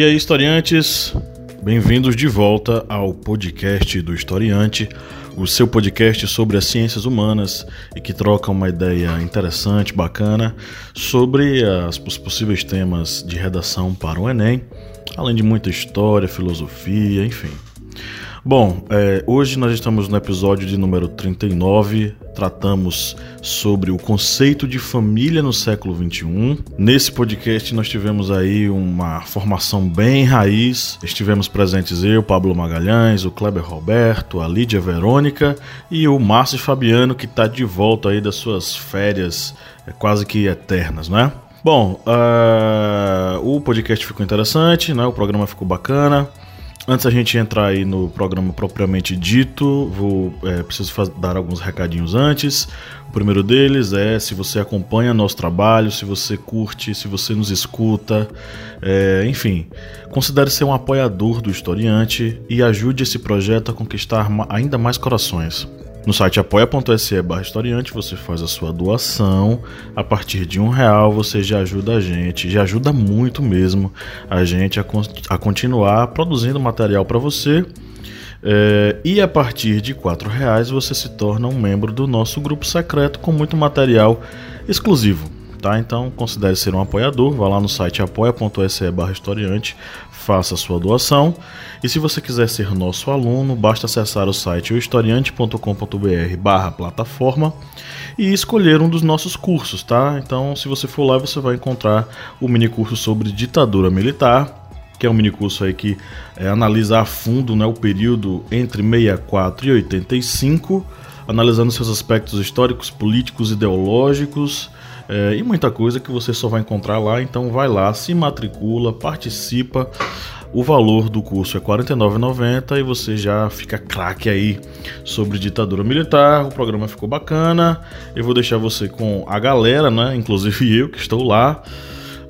E aí, historiantes? Bem-vindos de volta ao podcast do Historiante, o seu podcast sobre as ciências humanas e que troca uma ideia interessante, bacana, sobre as, os possíveis temas de redação para o Enem, além de muita história, filosofia, enfim. Bom, é, hoje nós estamos no episódio de número 39. Tratamos sobre o conceito de família no século 21. Nesse podcast nós tivemos aí uma formação bem raiz. Estivemos presentes eu, Pablo Magalhães, o Kleber Roberto, a Lídia Verônica e o Márcio Fabiano que está de volta aí das suas férias é, quase que eternas, né? Bom, uh, o podcast ficou interessante, né? O programa ficou bacana. Antes a gente entrar aí no programa propriamente dito, vou é, preciso dar alguns recadinhos antes. O primeiro deles é se você acompanha nosso trabalho, se você curte, se você nos escuta, é, enfim, considere ser um apoiador do historiante e ajude esse projeto a conquistar ainda mais corações. No site apoia.se barra historiante você faz a sua doação. A partir de um real você já ajuda a gente, já ajuda muito mesmo a gente a, a continuar produzindo material para você. É, e a partir de quatro reais você se torna um membro do nosso grupo secreto com muito material exclusivo. Tá? Então considere ser um apoiador, vá lá no site apoia.se barra historiante, faça sua doação. E se você quiser ser nosso aluno, basta acessar o site historiante.com.br barra plataforma e escolher um dos nossos cursos, tá? Então, se você for lá, você vai encontrar o mini curso sobre ditadura militar, que é um mini curso aí que é, analisa a fundo né, o período entre 64 e 85, analisando seus aspectos históricos, políticos, ideológicos é, e muita coisa que você só vai encontrar lá. Então vai lá, se matricula, participa. O valor do curso é R$ 49,90 e você já fica craque aí sobre ditadura militar. O programa ficou bacana. Eu vou deixar você com a galera, né? Inclusive eu que estou lá.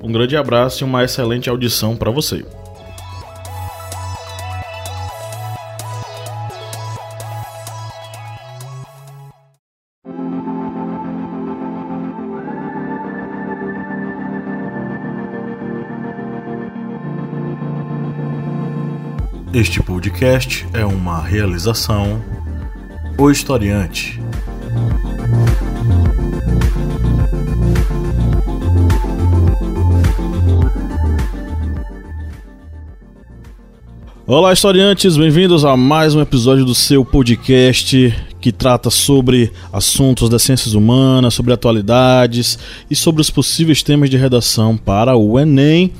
Um grande abraço e uma excelente audição para você. Este podcast é uma realização O Historiante. Olá, historiantes, bem-vindos a mais um episódio do seu podcast que trata sobre assuntos das ciências humanas, sobre atualidades e sobre os possíveis temas de redação para o Enem.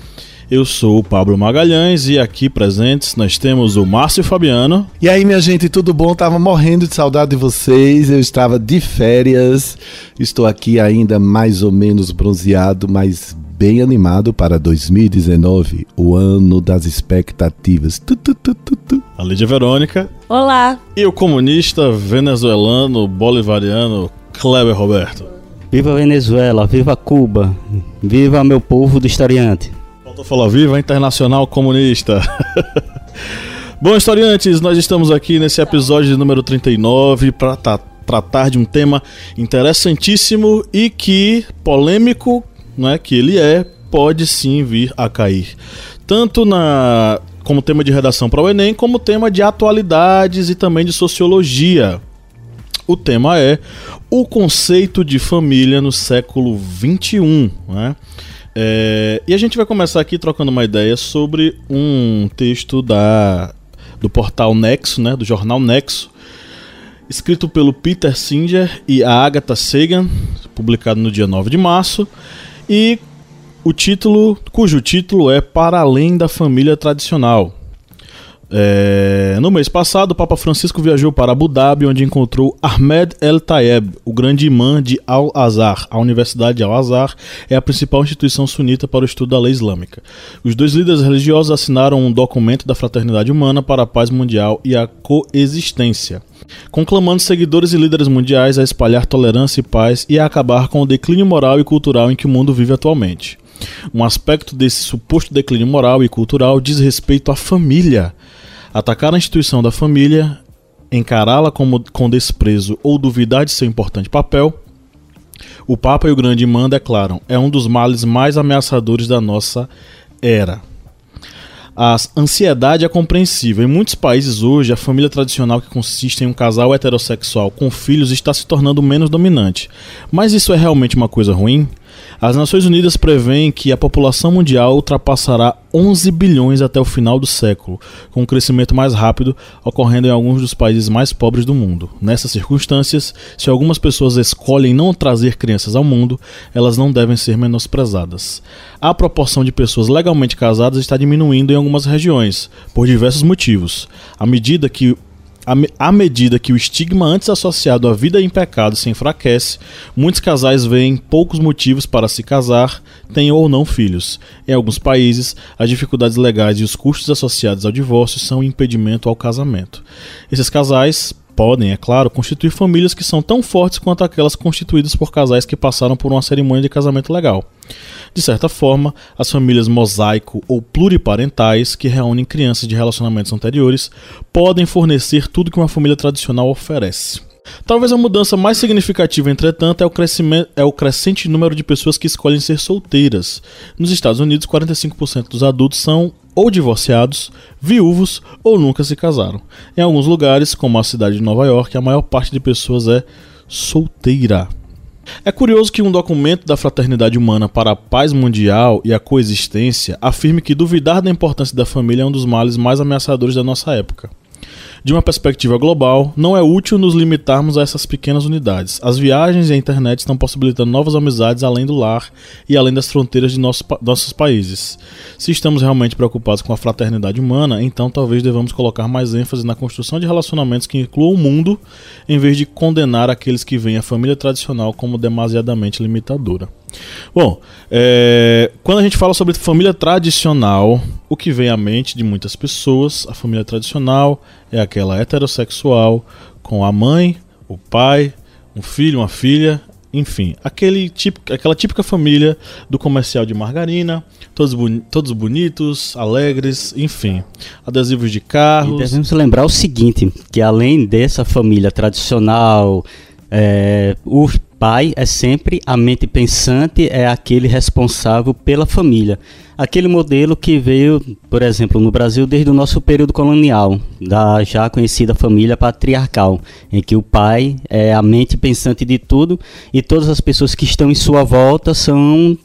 Eu sou o Pablo Magalhães e aqui presentes nós temos o Márcio Fabiano. E aí, minha gente, tudo bom? Tava morrendo de saudade de vocês. Eu estava de férias. Estou aqui ainda mais ou menos bronzeado, mas bem animado para 2019, o ano das expectativas. Tu, tu, tu, A Lídia Verônica. Olá. E o comunista venezuelano bolivariano Kleber Roberto. Viva Venezuela, viva Cuba, viva meu povo do historiante. Faltou falar viva internacional comunista. Bom, historiantes, nós estamos aqui nesse episódio número 39 para tratar de um tema interessantíssimo e que, polêmico, né, que ele é, pode sim vir a cair. Tanto na como tema de redação para o Enem, como tema de atualidades e também de sociologia. O tema é o conceito de família no século XXI. Né? É, e a gente vai começar aqui trocando uma ideia sobre um texto da, do portal Nexo, né, do jornal Nexo, escrito pelo Peter Singer e a Agatha Sagan, publicado no dia 9 de março, e o título, cujo título é Para Além da Família Tradicional. É, no mês passado, o Papa Francisco viajou para Abu Dhabi, onde encontrou Ahmed El Tayeb, o grande imã de Al-Azhar. A Universidade de Al-Azhar é a principal instituição sunita para o estudo da lei islâmica. Os dois líderes religiosos assinaram um documento da fraternidade humana para a paz mundial e a coexistência, conclamando seguidores e líderes mundiais a espalhar tolerância e paz e a acabar com o declínio moral e cultural em que o mundo vive atualmente. Um aspecto desse suposto declínio moral e cultural diz respeito à família Atacar a instituição da família, encará-la com desprezo ou duvidar de seu importante papel, o Papa e o Grande Imã declaram: é um dos males mais ameaçadores da nossa era. A ansiedade é compreensível. Em muitos países hoje, a família tradicional que consiste em um casal heterossexual com filhos está se tornando menos dominante. Mas isso é realmente uma coisa ruim? As Nações Unidas prevêem que a população mundial ultrapassará 11 bilhões até o final do século, com um crescimento mais rápido ocorrendo em alguns dos países mais pobres do mundo. Nessas circunstâncias, se algumas pessoas escolhem não trazer crianças ao mundo, elas não devem ser menosprezadas. A proporção de pessoas legalmente casadas está diminuindo em algumas regiões, por diversos motivos. À medida que à medida que o estigma antes associado à vida em pecado se enfraquece, muitos casais veem poucos motivos para se casar, tenham ou não filhos. Em alguns países, as dificuldades legais e os custos associados ao divórcio são um impedimento ao casamento. Esses casais podem, é claro, constituir famílias que são tão fortes quanto aquelas constituídas por casais que passaram por uma cerimônia de casamento legal. De certa forma, as famílias mosaico ou pluriparentais, que reúnem crianças de relacionamentos anteriores, podem fornecer tudo que uma família tradicional oferece. Talvez a mudança mais significativa, entretanto, é o, é o crescente número de pessoas que escolhem ser solteiras. Nos Estados Unidos, 45% dos adultos são ou divorciados, viúvos ou nunca se casaram. Em alguns lugares, como a cidade de Nova York, a maior parte de pessoas é solteira. É curioso que um documento da Fraternidade Humana para a Paz Mundial e a Coexistência afirme que duvidar da importância da família é um dos males mais ameaçadores da nossa época. De uma perspectiva global, não é útil nos limitarmos a essas pequenas unidades. As viagens e a internet estão possibilitando novas amizades além do lar e além das fronteiras de nosso, nossos países. Se estamos realmente preocupados com a fraternidade humana, então talvez devamos colocar mais ênfase na construção de relacionamentos que incluam o mundo, em vez de condenar aqueles que veem a família tradicional como demasiadamente limitadora. Bom, é, quando a gente fala sobre família tradicional, o que vem à mente de muitas pessoas, a família tradicional é aquela heterossexual com a mãe, o pai, um filho, uma filha, enfim, aquele típico, aquela típica família do comercial de margarina, todos, boni todos bonitos, alegres, enfim, adesivos de carros. E devemos lembrar o seguinte, que além dessa família tradicional, é, o pai é sempre a mente pensante, é aquele responsável pela família. Aquele modelo que veio, por exemplo, no Brasil desde o nosso período colonial, da já conhecida família patriarcal, em que o pai é a mente pensante de tudo e todas as pessoas que estão em sua volta são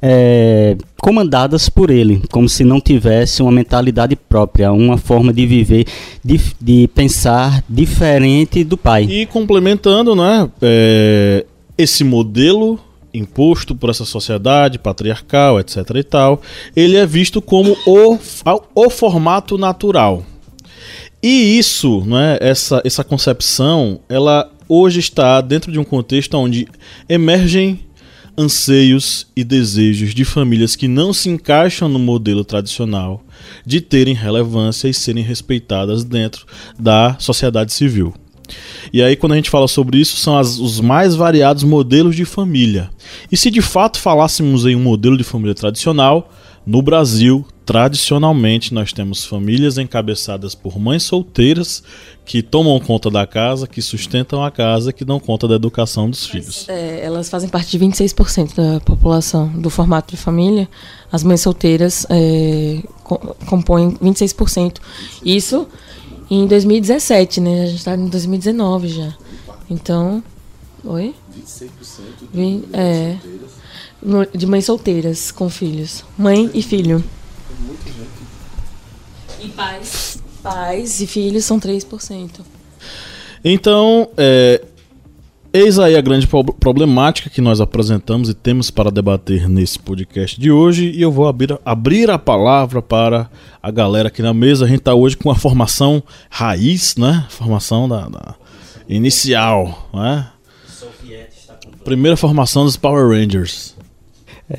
é, comandadas por ele, como se não tivesse uma mentalidade própria, uma forma de viver, de, de pensar diferente do pai. E complementando, né? É, esse modelo imposto por essa sociedade patriarcal, etc e tal, ele é visto como o, o formato natural. E isso, né, essa, essa concepção, ela hoje está dentro de um contexto onde emergem anseios e desejos de famílias que não se encaixam no modelo tradicional de terem relevância e serem respeitadas dentro da sociedade civil. E aí, quando a gente fala sobre isso, são as, os mais variados modelos de família. E se de fato falássemos em um modelo de família tradicional, no Brasil, tradicionalmente, nós temos famílias encabeçadas por mães solteiras que tomam conta da casa, que sustentam a casa, que dão conta da educação dos filhos. É, elas fazem parte de 26% da população do formato de família. As mães solteiras é, compõem 26%. Isso em 2017, né? A gente está em 2019 já. Então. Oi? 26% de mães é, solteiras. de mães solteiras com filhos. Mãe e filho. E pais. Pais e filhos são 3%. Então, é, Eis aí a grande problemática que nós apresentamos e temos para debater nesse podcast de hoje. E eu vou abrir, abrir a palavra para a galera aqui na mesa. A gente está hoje com a formação raiz, né? Formação da, da inicial, né? Primeira formação dos Power Rangers.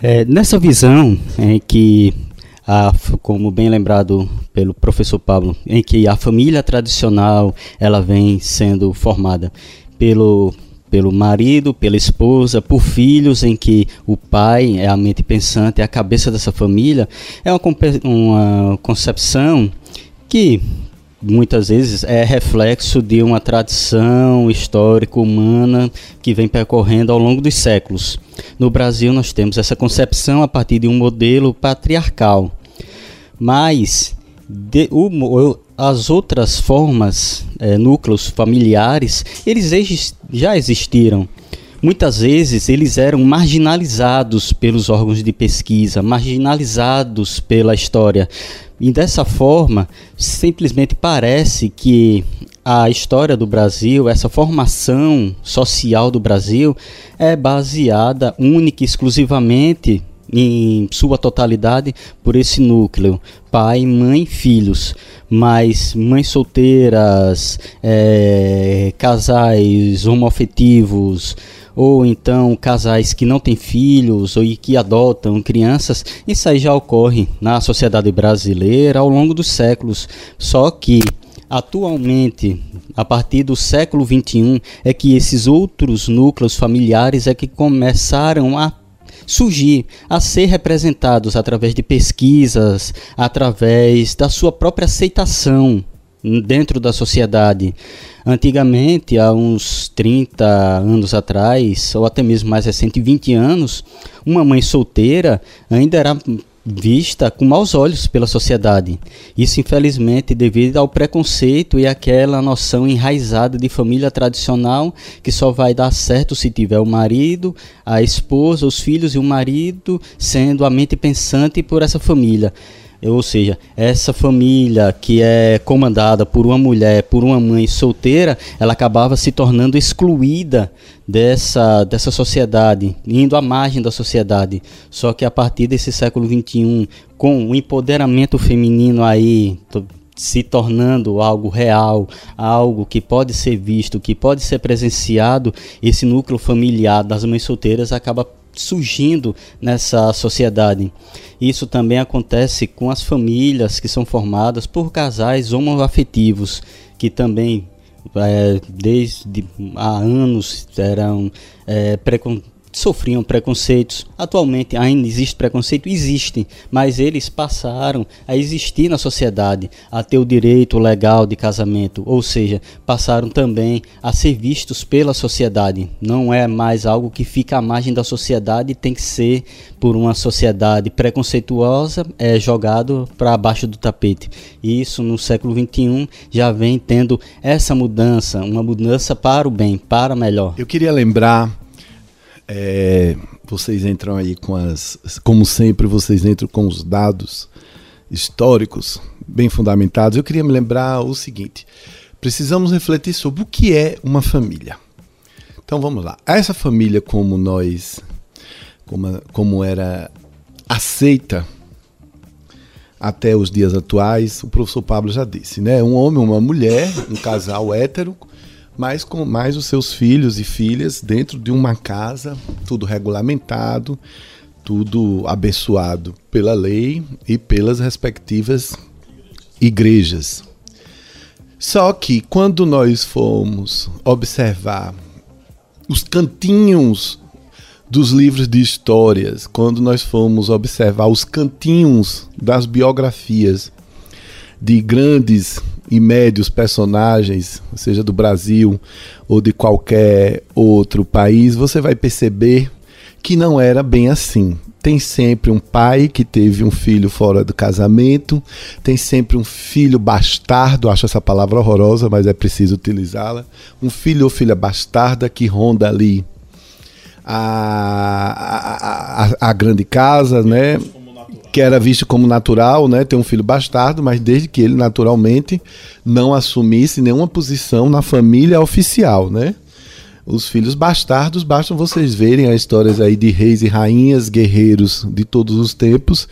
É, nessa visão em que, a, como bem lembrado pelo professor Pablo, em que a família tradicional ela vem sendo formada pelo pelo marido, pela esposa, por filhos, em que o pai é a mente pensante, é a cabeça dessa família, é uma, uma concepção que muitas vezes é reflexo de uma tradição histórica humana que vem percorrendo ao longo dos séculos. No Brasil, nós temos essa concepção a partir de um modelo patriarcal. Mas de, o, as outras formas, é, núcleos familiares, eles já existiram. Muitas vezes eles eram marginalizados pelos órgãos de pesquisa, marginalizados pela história. E dessa forma, simplesmente parece que a história do Brasil, essa formação social do Brasil, é baseada única e exclusivamente em sua totalidade por esse núcleo pai, mãe, filhos mas mães solteiras é, casais homoafetivos ou então casais que não têm filhos ou que adotam crianças, isso aí já ocorre na sociedade brasileira ao longo dos séculos. Só que atualmente, a partir do século XXI, é que esses outros núcleos familiares é que começaram a surgir, a ser representados através de pesquisas, através da sua própria aceitação dentro da sociedade. Antigamente, há uns 30 anos atrás, ou até mesmo mais recente, 20 anos, uma mãe solteira ainda era vista com maus olhos pela sociedade. Isso, infelizmente, devido ao preconceito e aquela noção enraizada de família tradicional que só vai dar certo se tiver o marido, a esposa, os filhos e o marido sendo a mente pensante por essa família. Ou seja, essa família que é comandada por uma mulher, por uma mãe solteira, ela acabava se tornando excluída dessa, dessa sociedade, indo à margem da sociedade. Só que a partir desse século XXI, com o empoderamento feminino aí se tornando algo real, algo que pode ser visto, que pode ser presenciado, esse núcleo familiar das mães solteiras acaba surgindo nessa sociedade. Isso também acontece com as famílias que são formadas por casais homoafetivos, que também é, desde há anos eram é, preconceituosos sofriam preconceitos. Atualmente ainda existe preconceito? Existe, mas eles passaram a existir na sociedade, a ter o direito legal de casamento, ou seja, passaram também a ser vistos pela sociedade. Não é mais algo que fica à margem da sociedade, tem que ser por uma sociedade preconceituosa, é jogado para baixo do tapete. E isso no século XXI já vem tendo essa mudança, uma mudança para o bem, para melhor. Eu queria lembrar é, vocês entram aí com as. Como sempre, vocês entram com os dados históricos bem fundamentados. Eu queria me lembrar o seguinte: precisamos refletir sobre o que é uma família. Então vamos lá. Essa família, como nós. Como, como era aceita até os dias atuais, o professor Pablo já disse, né? Um homem, uma mulher, um casal hétero mas com mais os seus filhos e filhas dentro de uma casa, tudo regulamentado, tudo abençoado pela lei e pelas respectivas igrejas. Só que quando nós fomos observar os cantinhos dos livros de histórias, quando nós fomos observar os cantinhos das biografias de grandes e médios personagens, seja do Brasil ou de qualquer outro país, você vai perceber que não era bem assim. Tem sempre um pai que teve um filho fora do casamento, tem sempre um filho bastardo, acho essa palavra horrorosa, mas é preciso utilizá-la. Um filho ou filha bastarda que ronda ali a, a, a, a grande casa, né? Que era visto como natural, né, ter um filho bastardo, mas desde que ele naturalmente não assumisse nenhuma posição na família oficial, né? Os filhos bastardos, bastam vocês verem as histórias aí de reis e rainhas, guerreiros de todos os tempos,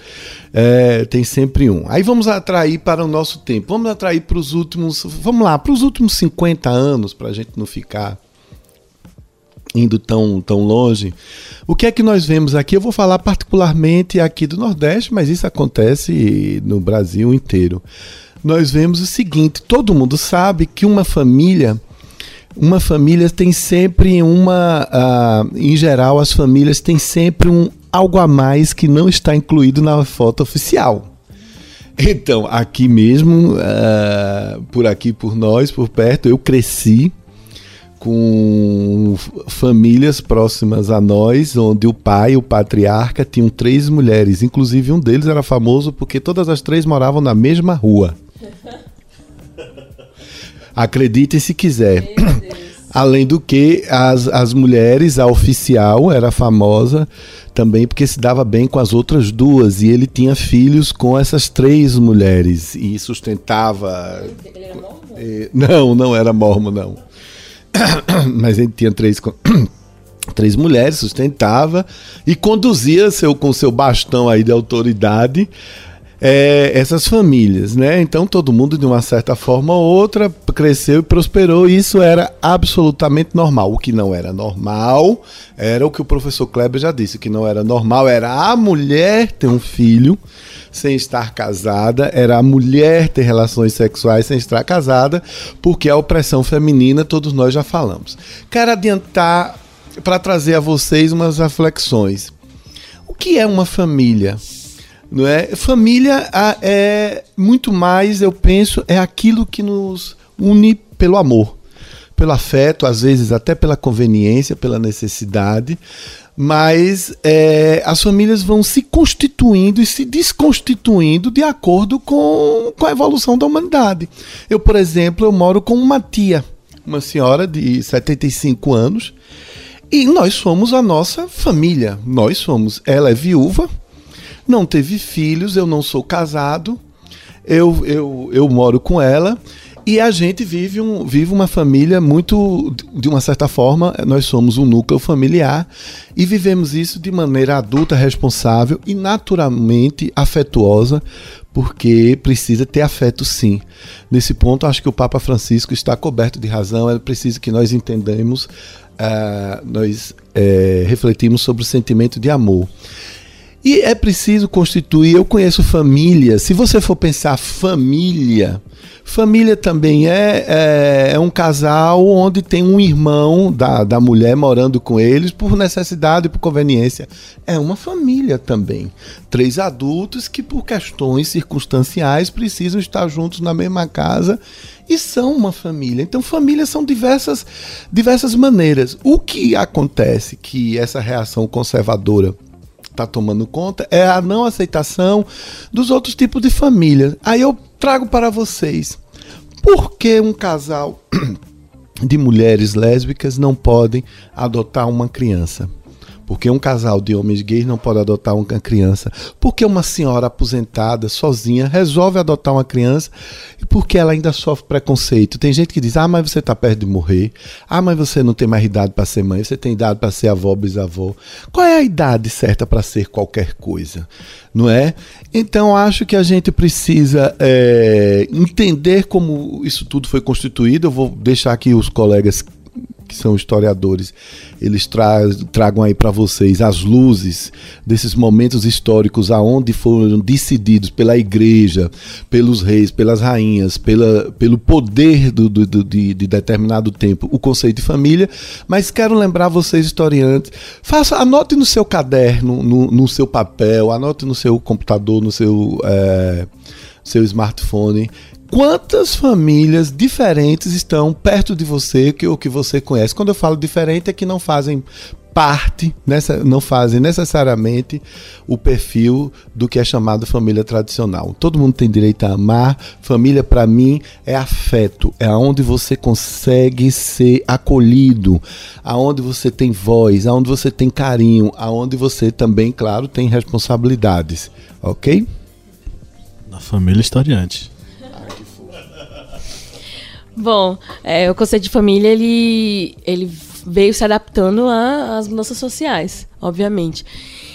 é, tem sempre um. Aí vamos atrair para o nosso tempo, vamos atrair para os últimos, vamos lá, para os últimos 50 anos, para a gente não ficar indo tão, tão longe. O que é que nós vemos aqui? Eu vou falar particularmente aqui do Nordeste, mas isso acontece no Brasil inteiro. Nós vemos o seguinte: todo mundo sabe que uma família. Uma família tem sempre uma. Uh, em geral, as famílias têm sempre um algo a mais que não está incluído na foto oficial. Então, aqui mesmo, uh, por aqui, por nós, por perto, eu cresci com eram famílias próximas a nós, onde o pai, o patriarca, tinham três mulheres. Inclusive, um deles era famoso porque todas as três moravam na mesma rua. Acredite se quiser. Além do que, as, as mulheres, a oficial era famosa também porque se dava bem com as outras duas. E ele tinha filhos com essas três mulheres. E sustentava. Ele era mormon? Eh, não, não era mormo, não. Mas ele tinha três. três mulheres, sustentava e conduzia seu, com seu bastão aí de autoridade é, essas famílias, né? Então todo mundo, de uma certa forma ou outra, cresceu e prosperou, e isso era absolutamente normal. O que não era normal era o que o professor Kleber já disse: o que não era normal era a mulher ter um filho sem estar casada, era a mulher ter relações sexuais sem estar casada, porque a opressão feminina, todos nós já falamos. Quero adiantar para trazer a vocês umas reflexões. O que é uma família? Não é? Família é muito mais, eu penso, é aquilo que nos une pelo amor, pelo afeto, às vezes até pela conveniência, pela necessidade. Mas é, as famílias vão se constituindo e se desconstituindo de acordo com, com a evolução da humanidade. Eu, por exemplo, eu moro com uma tia, uma senhora de 75 anos, e nós somos a nossa família. Nós somos. Ela é viúva, não teve filhos, eu não sou casado, eu, eu, eu moro com ela e a gente vive, um, vive uma família muito, de uma certa forma, nós somos um núcleo familiar e vivemos isso de maneira adulta, responsável e naturalmente afetuosa, porque precisa ter afeto sim. Nesse ponto, acho que o Papa Francisco está coberto de razão, é preciso que nós entendamos, uh, nós uh, refletimos sobre o sentimento de amor. E é preciso constituir. Eu conheço família. Se você for pensar família, família também é, é, é, um casal onde tem um irmão da, da mulher morando com eles por necessidade e por conveniência. É uma família também. Três adultos que, por questões circunstanciais, precisam estar juntos na mesma casa e são uma família. Então, famílias são diversas, diversas maneiras. O que acontece que essa reação conservadora está tomando conta é a não aceitação dos outros tipos de família. Aí eu trago para vocês por que um casal de mulheres lésbicas não podem adotar uma criança? Porque um casal de homens gays não pode adotar uma criança. Porque uma senhora aposentada, sozinha, resolve adotar uma criança e porque ela ainda sofre preconceito. Tem gente que diz: ah, mas você está perto de morrer. Ah, mas você não tem mais idade para ser mãe. Você tem idade para ser avó, bisavó. Qual é a idade certa para ser qualquer coisa? Não é? Então acho que a gente precisa é, entender como isso tudo foi constituído. Eu vou deixar aqui os colegas que são historiadores, eles tra tragam aí para vocês as luzes desses momentos históricos aonde foram decididos pela igreja, pelos reis, pelas rainhas, pela, pelo poder do, do, do de, de, determinado tempo, o conceito de família. Mas quero lembrar vocês, historiantes, faça, anote no seu caderno, no, no seu papel, anote no seu computador, no seu, é, seu smartphone quantas famílias diferentes estão perto de você que o que você conhece. Quando eu falo diferente é que não fazem parte, nessa, não fazem necessariamente o perfil do que é chamado família tradicional. Todo mundo tem direito a amar. Família, para mim, é afeto, é aonde você consegue ser acolhido, aonde você tem voz, aonde você tem carinho, aonde você também, claro, tem responsabilidades. Ok? Na família historiante. Bom, é, o conceito de família ele, ele veio se adaptando às mudanças sociais, obviamente.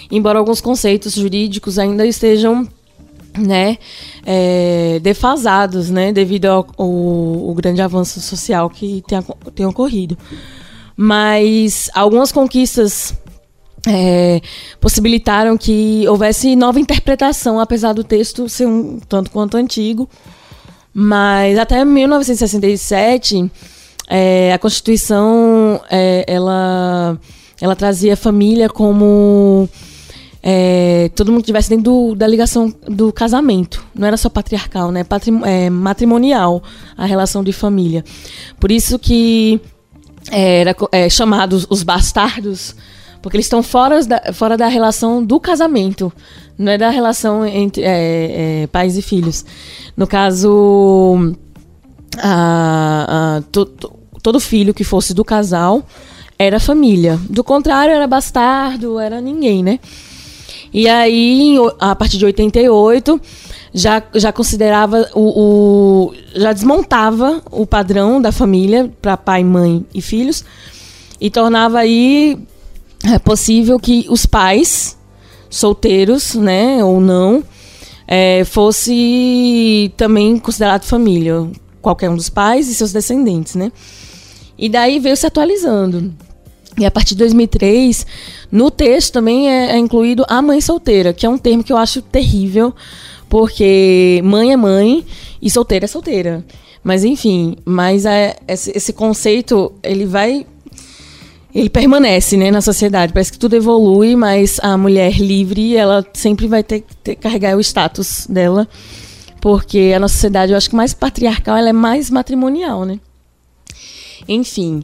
Embora alguns conceitos jurídicos ainda estejam né, é, defasados, né, devido ao, ao, ao, grande avanço social que tem, tem ocorrido. Mas algumas conquistas é, possibilitaram que houvesse nova interpretação, apesar do texto ser um tanto quanto antigo mas até 1967, é, a Constituição é, ela, ela trazia a família como é, todo mundo que estivesse dentro do, da ligação do casamento. Não era só patriarcal, né? Patrim, é, matrimonial a relação de família. Por isso que era é, chamados os bastardos, porque eles estão fora da, fora da relação do casamento, não é da relação entre é, é, pais e filhos. No caso, a, a, to, to, todo filho que fosse do casal era família. Do contrário, era bastardo, era ninguém, né? E aí, a partir de 88, já, já considerava o, o já desmontava o padrão da família para pai, mãe e filhos e tornava aí é, possível que os pais solteiros, né, ou não, é, fosse também considerado família, qualquer um dos pais e seus descendentes, né? E daí veio se atualizando. E a partir de 2003, no texto também é, é, incluído a mãe solteira, que é um termo que eu acho terrível, porque mãe é mãe e solteira é solteira. Mas enfim, mas é, esse, esse conceito ele vai ele permanece né, na sociedade. Parece que tudo evolui, mas a mulher livre, ela sempre vai ter que carregar o status dela. Porque a nossa sociedade, eu acho que mais patriarcal, ela é mais matrimonial, né? Enfim,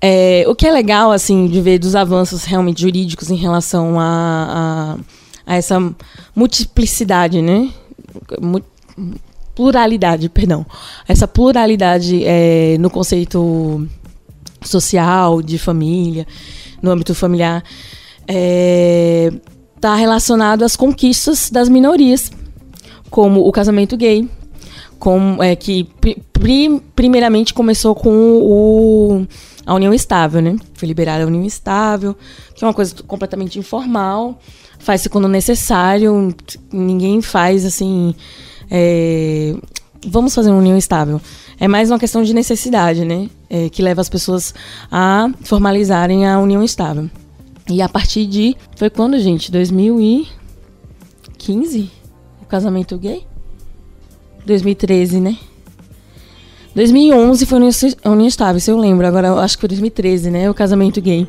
é, o que é legal, assim, de ver dos avanços realmente jurídicos em relação a, a, a essa multiplicidade, né? Pluralidade, perdão. Essa pluralidade é, no conceito social, de família, no âmbito familiar, está é, tá relacionado às conquistas das minorias, como o casamento gay, com, é, que pri, primeiramente começou com o, a união estável, né? Foi liberada a união estável, que é uma coisa completamente informal, faz-se quando necessário, ninguém faz assim. É, vamos fazer uma união estável. É mais uma questão de necessidade, né? É, que leva as pessoas a formalizarem a união estável. E a partir de. Foi quando, gente? 2015? O casamento gay? 2013, né? 2011 foi a união estável, se eu lembro. Agora acho que foi 2013, né? O casamento gay.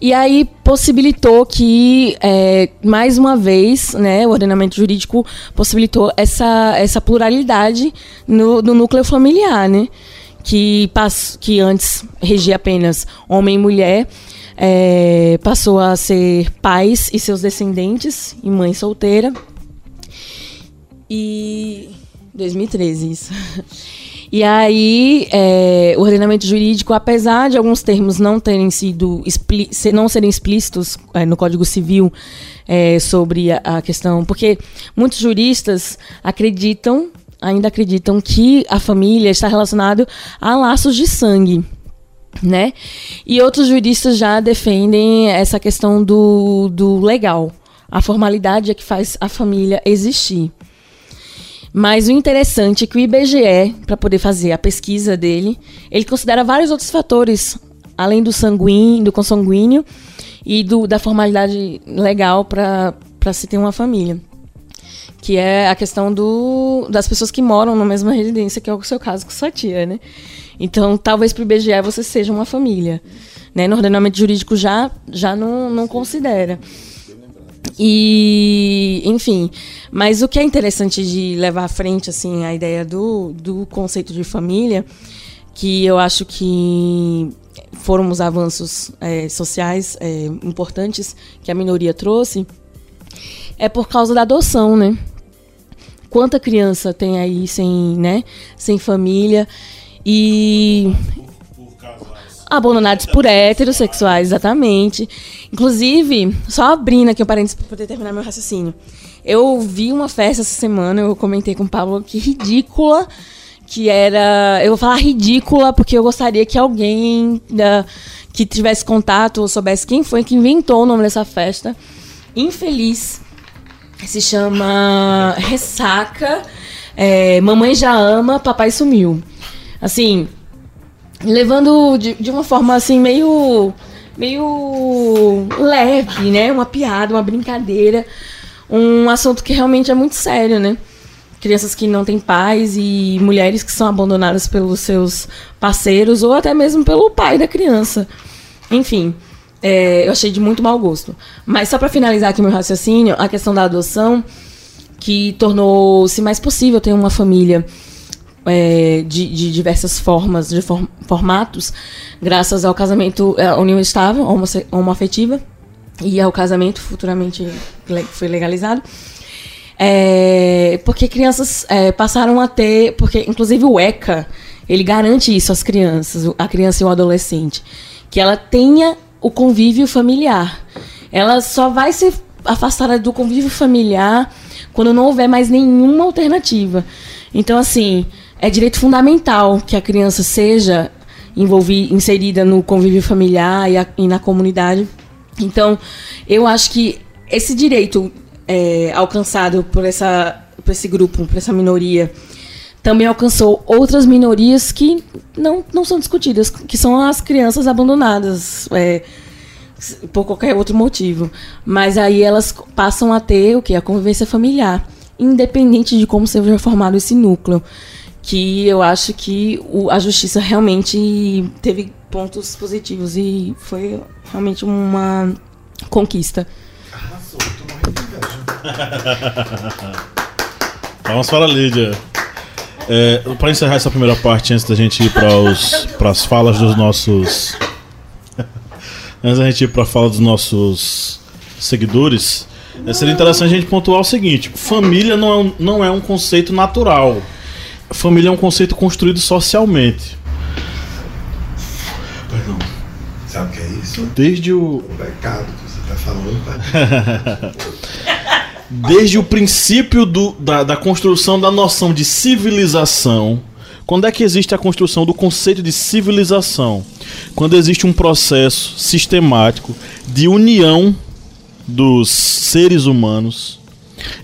E aí possibilitou que, é, mais uma vez, né, o ordenamento jurídico possibilitou essa, essa pluralidade no, no núcleo familiar, né? Que, pass, que antes regia apenas homem e mulher, é, passou a ser pais e seus descendentes e mãe solteira. E 2013 isso. E aí, é, o ordenamento jurídico, apesar de alguns termos não terem sido não serem explícitos é, no Código Civil é, sobre a, a, questão, porque muitos juristas acreditam, ainda acreditam que a família está relacionada a laços de sangue. Né? E outros juristas já defendem essa questão do, do legal. A formalidade é que faz a família existir. Mas o interessante é que o IBGE, para poder fazer a pesquisa dele, ele considera vários outros fatores, além do sanguíneo, do consanguíneo e do, da formalidade legal para se ter uma família. Que é a questão do, das pessoas que moram na mesma residência, que é o seu caso com sua tia, né? Então, talvez para o IBGE você seja uma família. Né? No ordenamento jurídico já, já não, não considera. E, enfim, mas o que é interessante de levar à frente assim a ideia do, do conceito de família, que eu acho que foram os avanços é, sociais é, importantes que a minoria trouxe, é por causa da adoção, né? Quanta criança tem aí sem, né, sem família e Abandonados por heterossexuais, exatamente. Inclusive, só abrindo aqui um parênteses para poder terminar meu raciocínio. Eu vi uma festa essa semana, eu comentei com o Pablo que ridícula que era. Eu vou falar ridícula porque eu gostaria que alguém que tivesse contato ou soubesse quem foi que inventou o nome dessa festa. Infeliz. Se chama Ressaca. É, Mamãe já ama, papai sumiu. Assim, levando de, de uma forma assim meio meio leve, né? Uma piada, uma brincadeira, um assunto que realmente é muito sério, né? Crianças que não têm pais e mulheres que são abandonadas pelos seus parceiros ou até mesmo pelo pai da criança. Enfim, é, eu achei de muito mau gosto. Mas só para finalizar aqui meu raciocínio, a questão da adoção, que tornou-se mais possível ter uma família é, de, de, diversas formas, de form, formatos, graças ao casamento, à união estável, homoafetiva, e ao casamento futuramente foi legalizado. É, porque crianças é, passaram a ter, porque inclusive o ECA, ele garante isso às crianças, a criança e o adolescente, que ela tenha o convívio familiar. Ela só vai ser afastada do convívio familiar quando não houver mais nenhuma alternativa. Então, assim, é direito fundamental que a criança seja envolvida, inserida no convívio familiar e, a, e na comunidade. Então, eu acho que esse direito é, alcançado por, essa, por esse grupo, por essa minoria, também alcançou outras minorias que não, não são discutidas, que são as crianças abandonadas. É, por qualquer outro motivo. Mas aí elas passam a ter o que? A convivência familiar. Independente de como seja formado esse núcleo. Que eu acho que o, a justiça realmente teve pontos positivos e foi realmente uma conquista. Arrasou, Vamos para a Lídia. É, para encerrar essa primeira parte, antes da gente ir para as falas dos nossos antes da gente ir para a fala dos nossos seguidores, é, seria interessante a gente pontuar o seguinte: família não é um, não é um conceito natural. Família é um conceito construído socialmente. Perdão. Sabe o que é isso? Desde o. O pecado que você está falando. Desde o princípio do, da, da construção da noção de civilização quando é que existe a construção do conceito de civilização? Quando existe um processo sistemático de união dos seres humanos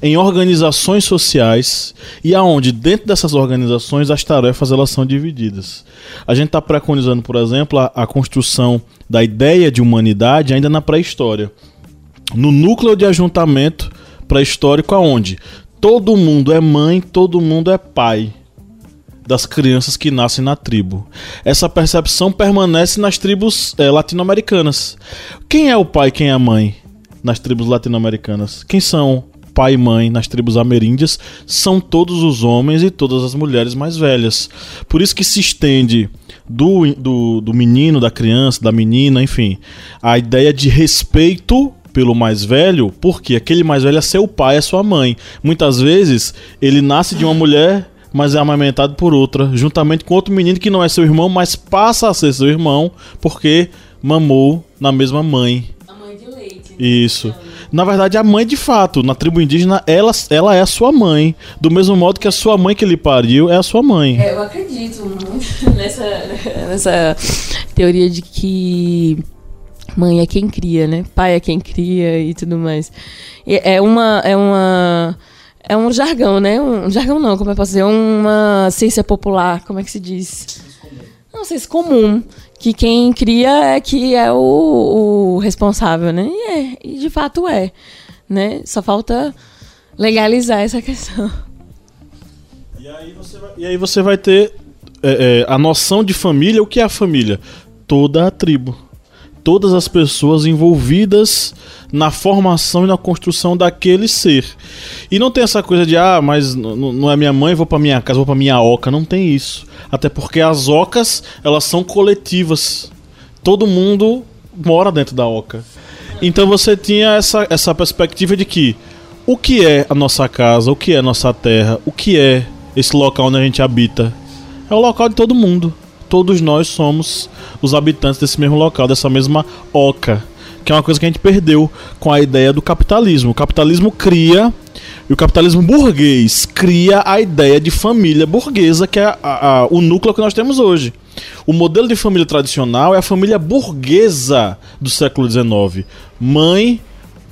em organizações sociais e aonde dentro dessas organizações as tarefas elas são divididas. A gente está preconizando, por exemplo, a, a construção da ideia de humanidade ainda na pré-história. No núcleo de ajuntamento pré-histórico aonde todo mundo é mãe, todo mundo é pai das crianças que nascem na tribo. Essa percepção permanece nas tribos é, latino-americanas. Quem é o pai, quem é a mãe nas tribos latino-americanas? Quem são pai e mãe nas tribos ameríndias? São todos os homens e todas as mulheres mais velhas. Por isso que se estende do, do, do menino, da criança, da menina, enfim, a ideia de respeito pelo mais velho, porque aquele mais velho é seu pai, é sua mãe. Muitas vezes ele nasce de uma mulher mas é amamentado por outra, juntamente com outro menino que não é seu irmão, mas passa a ser seu irmão porque mamou na mesma mãe. A mãe de leite. Né? Isso. Na verdade, a mãe de fato, na tribo indígena, ela, ela é a sua mãe. Do mesmo modo que a sua mãe que lhe pariu é a sua mãe. É, eu acredito muito nessa, nessa teoria de que mãe é quem cria, né? Pai é quem cria e tudo mais. E é uma. É uma é um jargão, né? Um jargão não, como é que posso dizer? Uma ciência popular, como é que se diz? Não, ciência comum. Que quem cria é que é o, o responsável, né? E, é, e de fato é. Né? Só falta legalizar essa questão. E aí você vai, e aí você vai ter é, é, a noção de família. O que é a família? Toda a tribo todas as pessoas envolvidas na formação e na construção daquele ser. E não tem essa coisa de, ah, mas não é minha mãe, vou para minha casa, vou para minha oca. Não tem isso. Até porque as ocas, elas são coletivas. Todo mundo mora dentro da oca. Então você tinha essa, essa perspectiva de que o que é a nossa casa, o que é a nossa terra, o que é esse local onde a gente habita, é o local de todo mundo todos nós somos os habitantes desse mesmo local, dessa mesma oca. Que é uma coisa que a gente perdeu com a ideia do capitalismo. O capitalismo cria, e o capitalismo burguês cria a ideia de família burguesa, que é a, a, o núcleo que nós temos hoje. O modelo de família tradicional é a família burguesa do século XIX: mãe,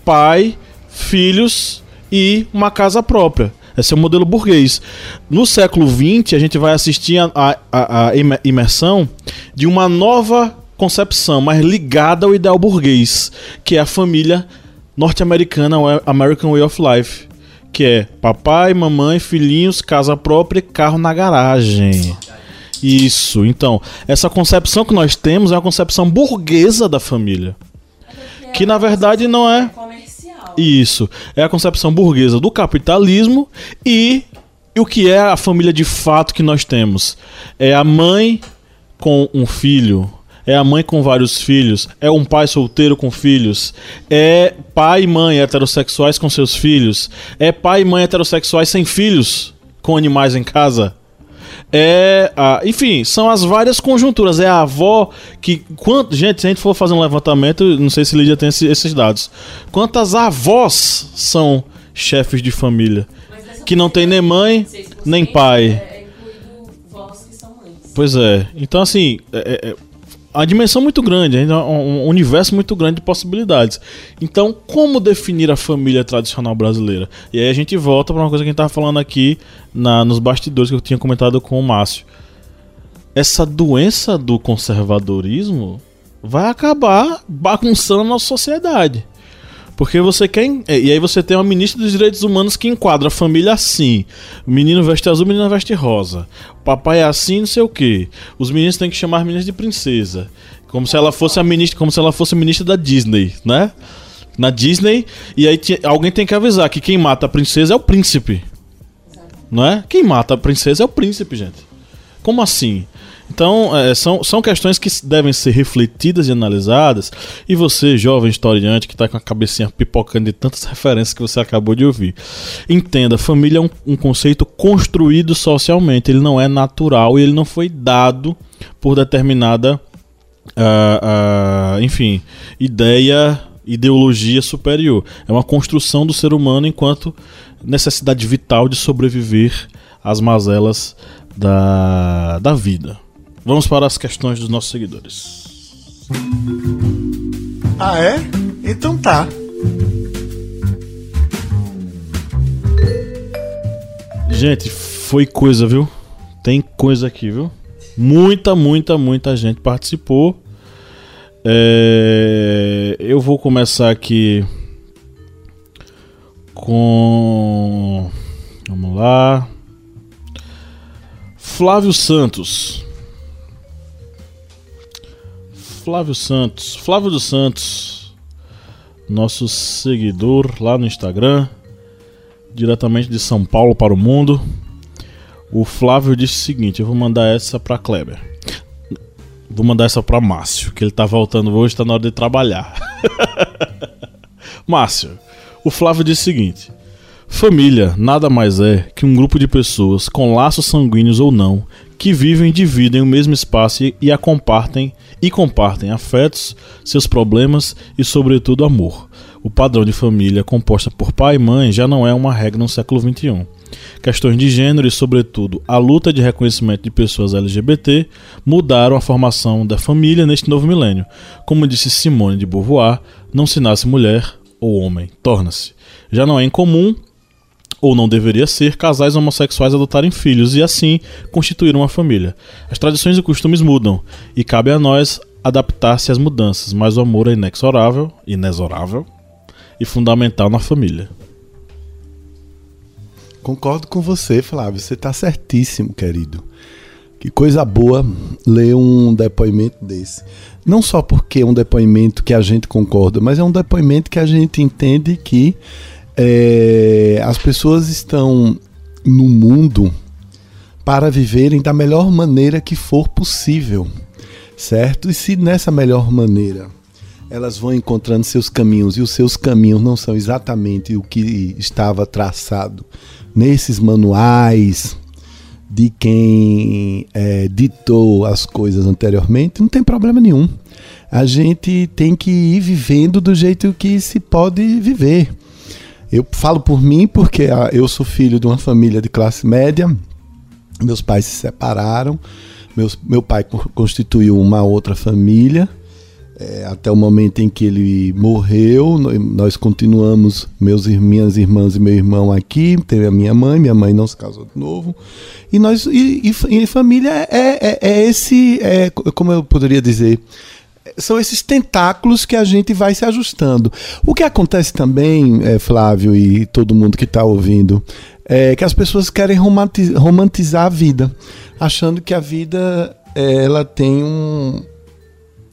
pai, filhos e uma casa própria. Esse é o modelo burguês. No século XX, a gente vai assistir a, a, a imersão de uma nova concepção, mas ligada ao ideal burguês, que é a família norte-americana, o American Way of Life, que é papai, mamãe, filhinhos, casa própria e carro na garagem. Isso. Então, essa concepção que nós temos é uma concepção burguesa da família. Que na verdade não é. Isso. É a concepção burguesa do capitalismo e E o que é a família de fato que nós temos? É a mãe com um filho, é a mãe com vários filhos, é um pai solteiro com filhos, é pai e mãe heterossexuais com seus filhos, é pai e mãe heterossexuais sem filhos com animais em casa. É, a, enfim, são as várias conjunturas. É a avó que. Quanto, gente, se a gente for fazer um levantamento, não sei se Lídia tem esse, esses dados. Quantas avós são chefes de família? Que não tem nem mãe, nem pai. É, pois é. Então, assim, é, é, é a dimensão muito grande, ainda um universo muito grande de possibilidades. Então, como definir a família tradicional brasileira? E aí a gente volta para uma coisa que a gente estava falando aqui na, nos bastidores que eu tinha comentado com o Márcio. Essa doença do conservadorismo vai acabar bagunçando a nossa sociedade. Porque você quer. E aí você tem uma ministra dos Direitos Humanos que enquadra a família assim. Menino veste azul, o menino veste rosa. Papai é assim, não sei o quê. Os meninos têm que chamar as meninas de princesa. Como se ela fosse a ministra, como se ela fosse ministra da Disney, né? Na Disney, e aí alguém tem que avisar que quem mata a princesa é o príncipe. Não é? Quem mata a princesa é o príncipe, gente. Como assim? Então, é, são, são questões que devem ser refletidas e analisadas. E você, jovem historiante, que está com a cabecinha pipocando de tantas referências que você acabou de ouvir, entenda: família é um, um conceito construído socialmente, ele não é natural e ele não foi dado por determinada, uh, uh, enfim, ideia, ideologia superior. É uma construção do ser humano enquanto necessidade vital de sobreviver às mazelas da, da vida. Vamos para as questões dos nossos seguidores. Ah, é? Então tá. Gente, foi coisa, viu? Tem coisa aqui, viu? Muita, muita, muita gente participou. É... Eu vou começar aqui com. Vamos lá. Flávio Santos. Flávio Santos. Flávio dos Santos, nosso seguidor lá no Instagram, diretamente de São Paulo para o mundo. O Flávio disse o seguinte: eu vou mandar essa para Kleber. Vou mandar essa para Márcio, que ele tá voltando hoje, tá na hora de trabalhar. Márcio, o Flávio disse o seguinte: Família nada mais é que um grupo de pessoas, com laços sanguíneos ou não, que vivem e dividem o mesmo espaço e a compartem e compartem afetos, seus problemas e sobretudo amor. O padrão de família composta por pai e mãe já não é uma regra no século XXI. Questões de gênero e, sobretudo, a luta de reconhecimento de pessoas LGBT mudaram a formação da família neste novo milênio. Como disse Simone de Beauvoir, não se nasce mulher ou homem, torna-se. Já não é incomum ou não deveria ser, casais homossexuais adotarem filhos e assim constituir uma família. As tradições e costumes mudam e cabe a nós adaptar-se às mudanças, mas o amor é inexorável, inexorável e fundamental na família. Concordo com você, Flávio. Você está certíssimo, querido. Que coisa boa ler um depoimento desse. Não só porque é um depoimento que a gente concorda, mas é um depoimento que a gente entende que é, as pessoas estão no mundo para viverem da melhor maneira que for possível, certo? E se nessa melhor maneira elas vão encontrando seus caminhos e os seus caminhos não são exatamente o que estava traçado nesses manuais de quem é, ditou as coisas anteriormente, não tem problema nenhum. A gente tem que ir vivendo do jeito que se pode viver. Eu falo por mim porque ah, eu sou filho de uma família de classe média. Meus pais se separaram. Meus, meu pai constituiu uma outra família. É, até o momento em que ele morreu, nós continuamos, meus, minhas irmãs e meu irmão aqui, tem a minha mãe, minha mãe não se casou de novo. E nós e, e, e família é, é, é esse, é, como eu poderia dizer, são esses tentáculos que a gente vai se ajustando. O que acontece também, é, Flávio e todo mundo que está ouvindo, é que as pessoas querem romantizar a vida, achando que a vida é, ela tem um,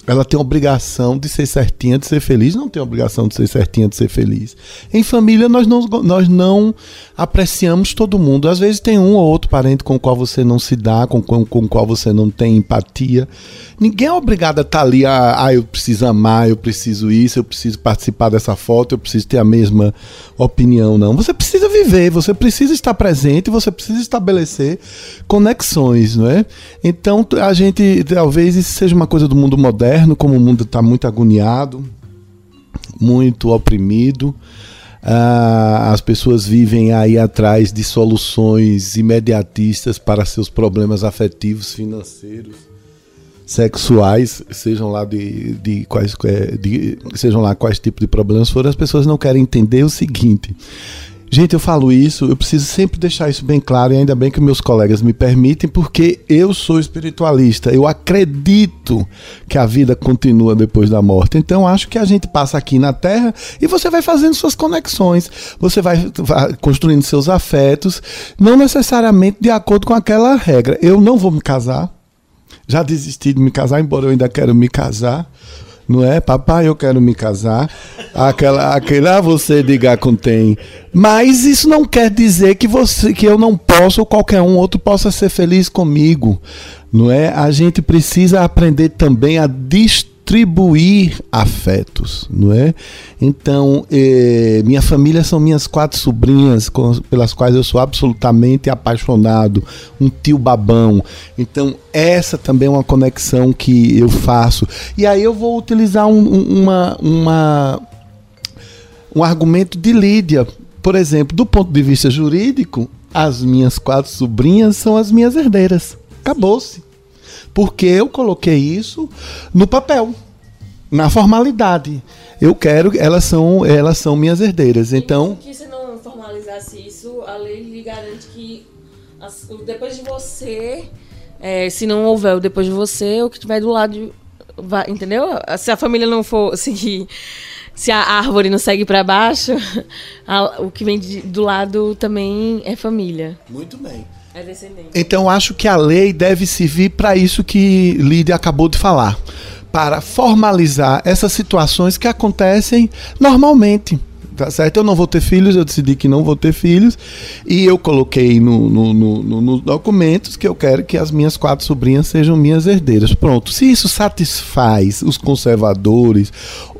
ela tem obrigação de ser certinha, de ser feliz, não tem obrigação de ser certinha, de ser feliz. Em família, nós não, nós não apreciamos todo mundo. Às vezes tem um ou outro parente com o qual você não se dá, com, com, com o qual você não tem empatia. Ninguém é obrigado a estar tá ali, ah, ah, eu preciso amar, eu preciso isso, eu preciso participar dessa foto, eu preciso ter a mesma opinião, não. Você precisa viver, você precisa estar presente, você precisa estabelecer conexões, não é? Então, a gente, talvez isso seja uma coisa do mundo moderno, como o mundo está muito agoniado, muito oprimido. Ah, as pessoas vivem aí atrás de soluções imediatistas para seus problemas afetivos, financeiros, sexuais, sejam lá de, de quais é, de, sejam lá quais tipos de problemas forem, as pessoas não querem entender o seguinte: Gente, eu falo isso, eu preciso sempre deixar isso bem claro e ainda bem que meus colegas me permitem, porque eu sou espiritualista, eu acredito que a vida continua depois da morte. Então, acho que a gente passa aqui na Terra e você vai fazendo suas conexões, você vai, construindo seus afetos, não necessariamente de acordo com aquela regra. Eu não vou me casar, já desisti de me casar, embora eu ainda quero me casar não é? Papai, eu quero me casar. Aquela, aquela ah, você diga contém. Mas isso não quer dizer que você, que eu não posso ou qualquer um outro possa ser feliz comigo, não é? A gente precisa aprender também a distribuir distribuir afetos, não é? Então, eh, minha família são minhas quatro sobrinhas com, pelas quais eu sou absolutamente apaixonado, um tio babão. Então, essa também é uma conexão que eu faço. E aí eu vou utilizar um, uma, uma, um argumento de Lídia. Por exemplo, do ponto de vista jurídico, as minhas quatro sobrinhas são as minhas herdeiras. Acabou-se porque eu coloquei isso no papel, na formalidade. Eu quero, elas são, elas são minhas herdeiras. Então, que se não formalizasse isso, a lei lhe garante que depois de você, é, se não houver o depois de você, o que tiver do lado, vai, entendeu? Se a família não for seguir se a árvore não segue para baixo, a, o que vem de, do lado também é família. Muito bem. É. Então acho que a lei deve servir para isso que Lídia acabou de falar, para formalizar essas situações que acontecem normalmente tá certo? Eu não vou ter filhos, eu decidi que não vou ter filhos, e eu coloquei no, no, no, nos documentos que eu quero que as minhas quatro sobrinhas sejam minhas herdeiras. Pronto. Se isso satisfaz os conservadores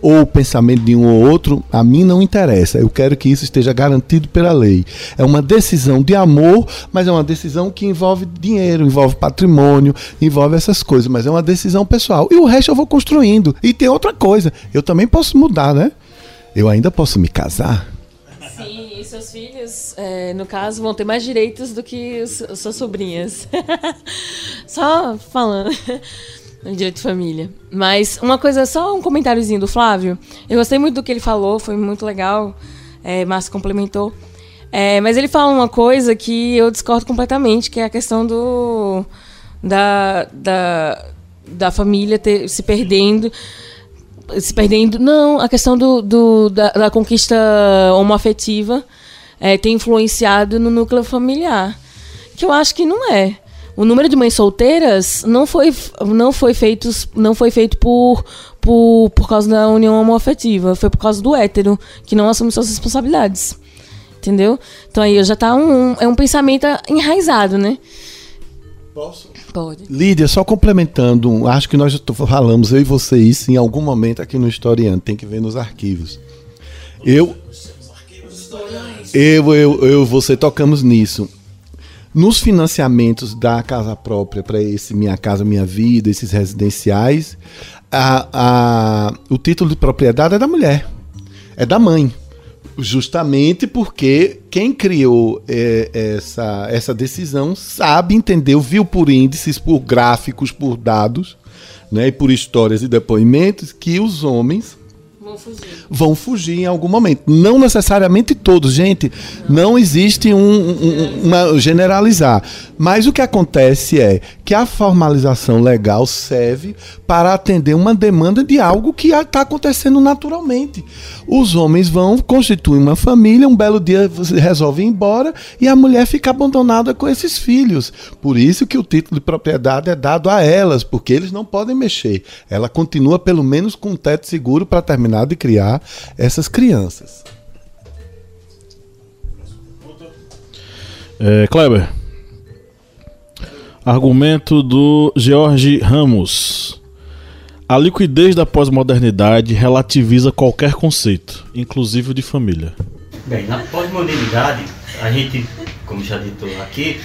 ou o pensamento de um ou outro, a mim não interessa. Eu quero que isso esteja garantido pela lei. É uma decisão de amor, mas é uma decisão que envolve dinheiro, envolve patrimônio, envolve essas coisas, mas é uma decisão pessoal. E o resto eu vou construindo. E tem outra coisa, eu também posso mudar, né? Eu ainda posso me casar? Sim, e seus filhos, é, no caso, vão ter mais direitos do que os, suas sobrinhas. só falando. Direito de família. Mas uma coisa, só um comentáriozinho do Flávio. Eu gostei muito do que ele falou, foi muito legal. É, Márcio complementou. É, mas ele fala uma coisa que eu discordo completamente, que é a questão do. da, da, da família ter, se perdendo se perdendo. Não, a questão do, do da, da, conquista homoafetiva é, tem influenciado no núcleo familiar. Que eu acho que não é. O número de mães solteiras não foi, não foi, feito, não foi feito por, por, por causa da união homoafetiva. Foi por causa do hétero, que não assume suas responsabilidades. Entendeu? Então aí já tá um, um é um pensamento enraizado, né? Posso? Pode. Lídia, só complementando, acho que nós já falamos, eu e você, isso em algum momento aqui no Historiante, tem que ver nos arquivos. Eu, eu, eu, eu você tocamos nisso. Nos financiamentos da casa própria para esse Minha Casa Minha Vida, esses residenciais, a, a, o título de propriedade é da mulher, é da mãe. Justamente porque quem criou é, essa, essa decisão sabe, entendeu, viu por índices, por gráficos, por dados, né, e por histórias e depoimentos que os homens Vão fugir. Vão fugir em algum momento. Não necessariamente todos, gente. Não existe um, um, uma generalizar. Mas o que acontece é que a formalização legal serve para atender uma demanda de algo que está acontecendo naturalmente. Os homens vão constituir uma família, um belo dia resolve ir embora e a mulher fica abandonada com esses filhos. Por isso que o título de propriedade é dado a elas, porque eles não podem mexer. Ela continua pelo menos com um teto seguro para terminar de criar essas crianças. É, Kleber. Argumento do George Ramos. A liquidez da pós-modernidade relativiza qualquer conceito, inclusive o de família. Bem, na pós-modernidade, a gente, como já dito aqui,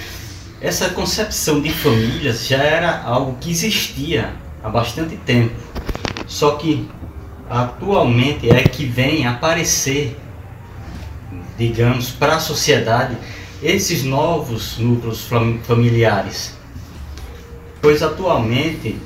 essa concepção de famílias já era algo que existia há bastante tempo. Só que atualmente é que vem aparecer, digamos, para a sociedade esses novos núcleos familiares. Pois atualmente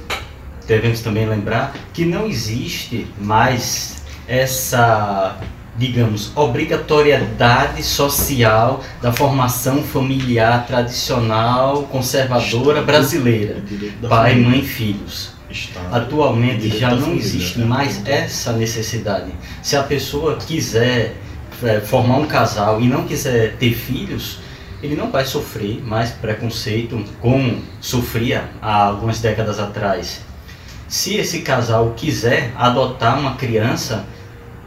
devemos também lembrar que não existe mais essa digamos, obrigatoriedade social da formação familiar tradicional conservadora brasileira, pai, mãe e filhos. Atualmente já não existe né? mais essa necessidade. Se a pessoa quiser é, formar um casal e não quiser ter filhos, ele não vai sofrer mais preconceito como sofria há algumas décadas atrás. Se esse casal quiser adotar uma criança,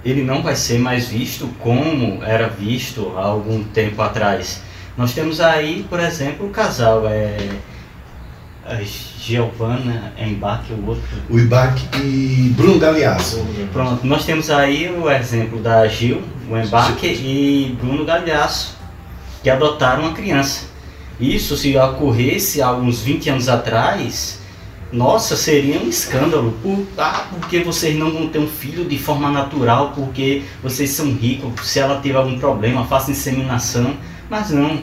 ele não vai ser mais visto como era visto há algum tempo atrás. Nós temos aí, por exemplo, o casal é, a Giovanna Embarque, o outro. O Embarque e Bruno Galeasso. Pronto, nós temos aí o exemplo da Gil, o Embarque e Bruno Galeasso, que adotaram uma criança. Isso, se ocorresse há uns 20 anos atrás, nossa, seria um escândalo. Por, ah, porque vocês não vão ter um filho de forma natural, porque vocês são ricos, se ela tiver algum problema, faça inseminação. Mas não.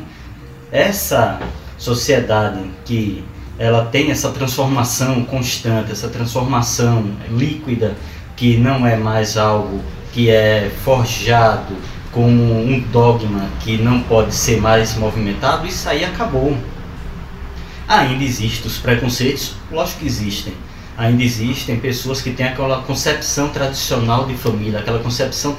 Essa sociedade que ela tem essa transformação constante, essa transformação líquida, que não é mais algo que é forjado como um dogma que não pode ser mais movimentado, isso aí acabou. Ainda existem os preconceitos? Lógico que existem. Ainda existem pessoas que têm aquela concepção tradicional de família, aquela concepção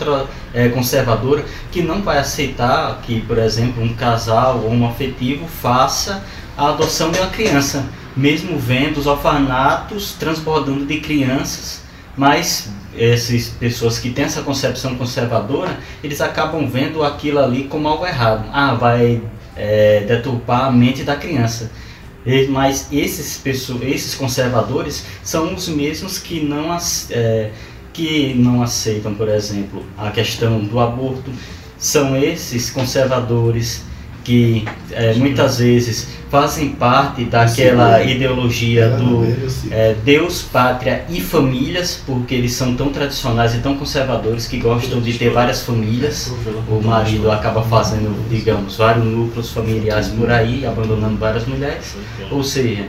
é, conservadora, que não vai aceitar que, por exemplo, um casal ou um afetivo faça a adoção de uma criança, mesmo vendo os orfanatos transbordando de crianças, mas essas pessoas que têm essa concepção conservadora, eles acabam vendo aquilo ali como algo errado. Ah, vai é, deturpar a mente da criança. Mas esses, pessoas, esses conservadores são os mesmos que não, é, que não aceitam, por exemplo, a questão do aborto. São esses conservadores que é, muitas vezes fazem parte daquela ideologia do é, Deus, pátria e famílias, porque eles são tão tradicionais e tão conservadores que gostam de ter várias famílias. O marido acaba fazendo, digamos, vários núcleos familiares por aí, abandonando várias mulheres. Ou seja,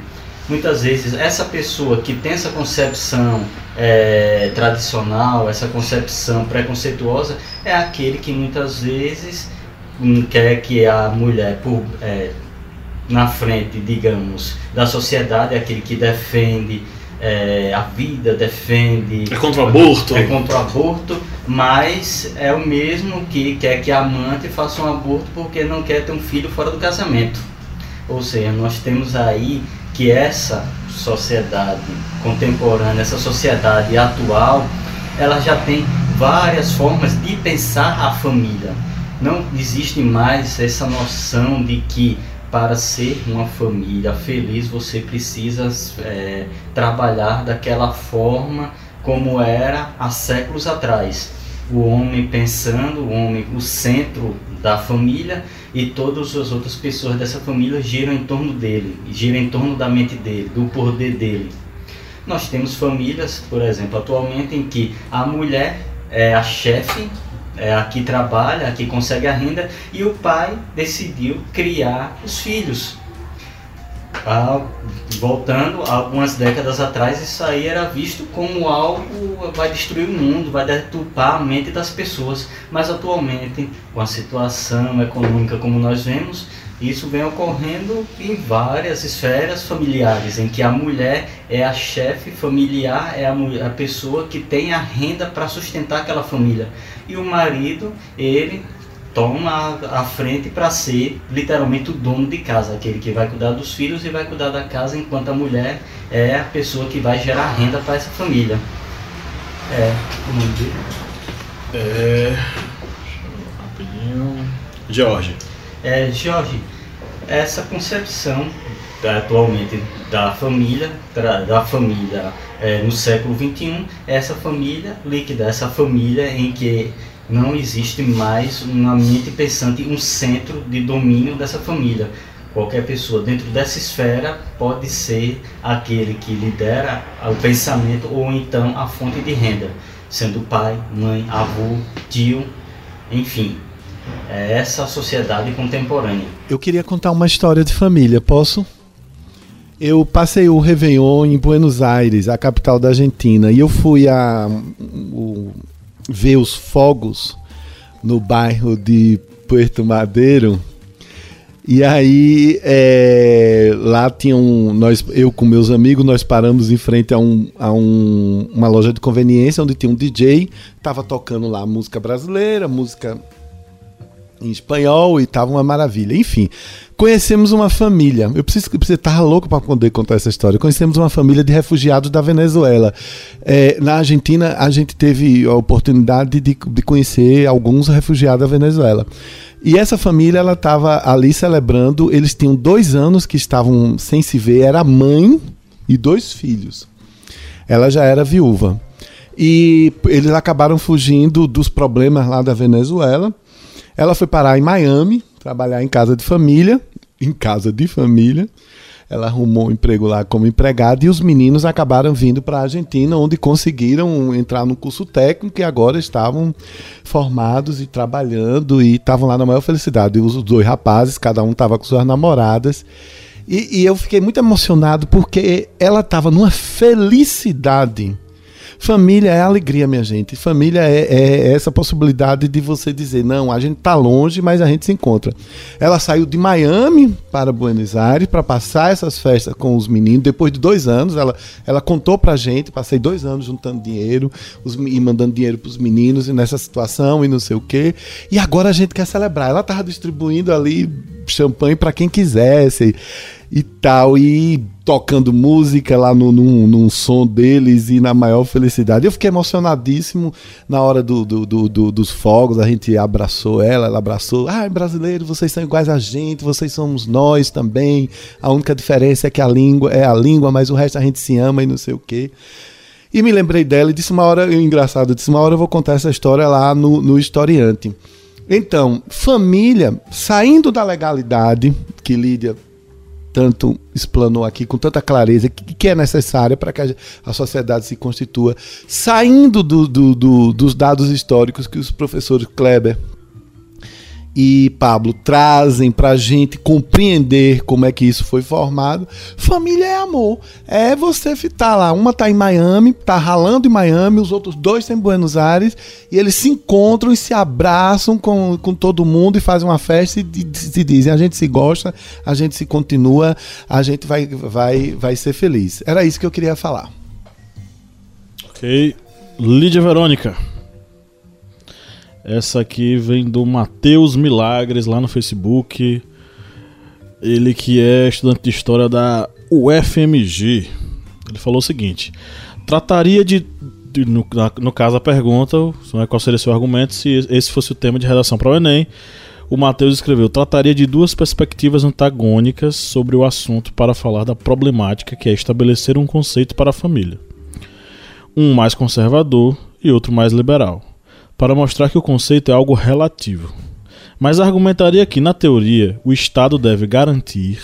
muitas vezes essa pessoa que tem essa concepção é, tradicional, essa concepção preconceituosa, é aquele que muitas vezes quer que a mulher, por, é, na frente, digamos, da sociedade, é aquele que defende é, a vida, defende. É contra o aborto? É contra o aborto, mas é o mesmo que quer que a amante faça um aborto porque não quer ter um filho fora do casamento. Ou seja, nós temos aí que essa sociedade contemporânea, essa sociedade atual, ela já tem várias formas de pensar a família não existe mais essa noção de que para ser uma família feliz você precisa é, trabalhar daquela forma como era há séculos atrás. O homem pensando, o homem o centro da família e todas as outras pessoas dessa família giram em torno dele, giram em torno da mente dele, do poder dele. Nós temos famílias, por exemplo, atualmente em que a mulher é a chefe é, aqui trabalha, aqui consegue a renda, e o pai decidiu criar os filhos. Ah, voltando algumas décadas atrás, isso aí era visto como algo vai destruir o mundo, vai deturpar a mente das pessoas. Mas atualmente, com a situação econômica como nós vemos, isso vem ocorrendo em várias esferas familiares, em que a mulher é a chefe familiar, é a, mulher, a pessoa que tem a renda para sustentar aquela família. E o marido, ele toma a frente para ser literalmente o dono de casa, aquele que vai cuidar dos filhos e vai cuidar da casa, enquanto a mulher é a pessoa que vai gerar renda para essa família. É, o nome dele? É. Rapidinho. Jorge. É, Jorge, essa concepção atualmente da família, da família é, no século XXI, essa família líquida, essa família em que não existe mais uma mente pensante, um centro de domínio dessa família. Qualquer pessoa dentro dessa esfera pode ser aquele que lidera o pensamento ou então a fonte de renda, sendo pai, mãe, avô, tio, enfim. É essa a sociedade contemporânea. Eu queria contar uma história de família, posso? Eu passei o Réveillon em Buenos Aires, a capital da Argentina, e eu fui a, o, ver os fogos no bairro de Puerto Madeiro. E aí é, lá tinha um. Nós, eu com meus amigos, nós paramos em frente a, um, a um, uma loja de conveniência onde tinha um DJ, tava tocando lá música brasileira, música em espanhol e tava uma maravilha. Enfim, conhecemos uma família. Eu preciso que você estava louco para poder contar essa história. Conhecemos uma família de refugiados da Venezuela. É, na Argentina, a gente teve a oportunidade de, de conhecer alguns refugiados da Venezuela. E essa família, ela estava ali celebrando. Eles tinham dois anos que estavam sem se ver. Era mãe e dois filhos. Ela já era viúva. E eles acabaram fugindo dos problemas lá da Venezuela ela foi parar em Miami, trabalhar em casa de família, em casa de família. Ela arrumou um emprego lá como empregada e os meninos acabaram vindo para a Argentina, onde conseguiram entrar no curso técnico e agora estavam formados e trabalhando e estavam lá na maior felicidade. Os dois rapazes, cada um estava com suas namoradas. E, e eu fiquei muito emocionado porque ela estava numa felicidade Família é alegria, minha gente. Família é, é, essa possibilidade de você dizer: não, a gente tá longe, mas a gente se encontra. Ela saiu de Miami para Buenos Aires para passar essas festas com os meninos. Depois de dois anos, ela, ela contou pra gente: passei dois anos juntando dinheiro os, e mandando dinheiro pros meninos e nessa situação e não sei o quê. E agora a gente quer celebrar. Ela tava distribuindo ali champanhe para quem quisesse e tal. E tocando música lá no, num, num, som deles e na maior felicidade. Eu fiquei emocionadíssimo na hora do, do, do, do, dos fogos, a gente abraçou ela, ela abraçou. Ah, brasileiro, vocês são iguais a gente, vocês somos nós também. A única diferença é que a língua é a língua, mas o resto a gente se ama e não sei o quê. E me lembrei dela e disse uma hora, engraçado, disse uma hora eu vou contar essa história lá no, no historiante. Então, família, saindo da legalidade que Lídia tanto explanou aqui com tanta clareza que, que é necessária para que a, a, sociedade se constitua, saindo do, do, do, dos dados históricos que os professores Kleber e Pablo trazem para a gente compreender como é que isso foi formado. Família é amor. É você ficar lá. Uma tá em Miami, tá ralando em Miami, os outros dois estão em Buenos Aires, e eles se encontram e se abraçam com, com todo mundo e fazem uma festa e, se dizem: a gente se gosta, a gente se continua, a gente vai, vai, vai ser feliz. Era isso que eu queria falar. Ok. Lídia Verônica. Essa aqui vem do Matheus Milagres lá no Facebook. Ele que é estudante de história da UFMG. Ele falou o seguinte: trataria de. de no, no, caso, a pergunta, qual seria seu argumento se esse fosse o tema de redação para o Enem. O Matheus escreveu: trataria de duas perspectivas antagônicas sobre o assunto para falar da problemática que é estabelecer um conceito para a família. Um mais conservador e outro mais liberal para mostrar que o conceito é algo relativo. Mas argumentaria que, na teoria, o Estado deve garantir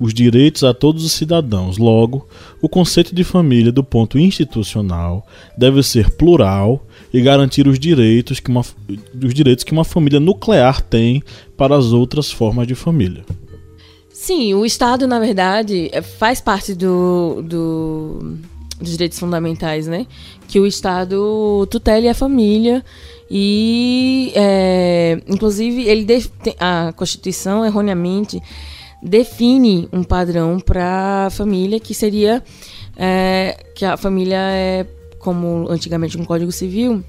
os direitos a todos os cidadãos. Logo, o conceito de família, do ponto institucional, deve ser plural e garantir os direitos que uma, os direitos que uma família nuclear tem para as outras formas de família. Sim, o Estado, na verdade, é, faz parte do, do, dos direitos fundamentais, né? Que o Estado tutele a família e, é, inclusive, ele a Constituição, erroneamente, define um padrão para a família que seria é, que a família é, como antigamente no Código Civil,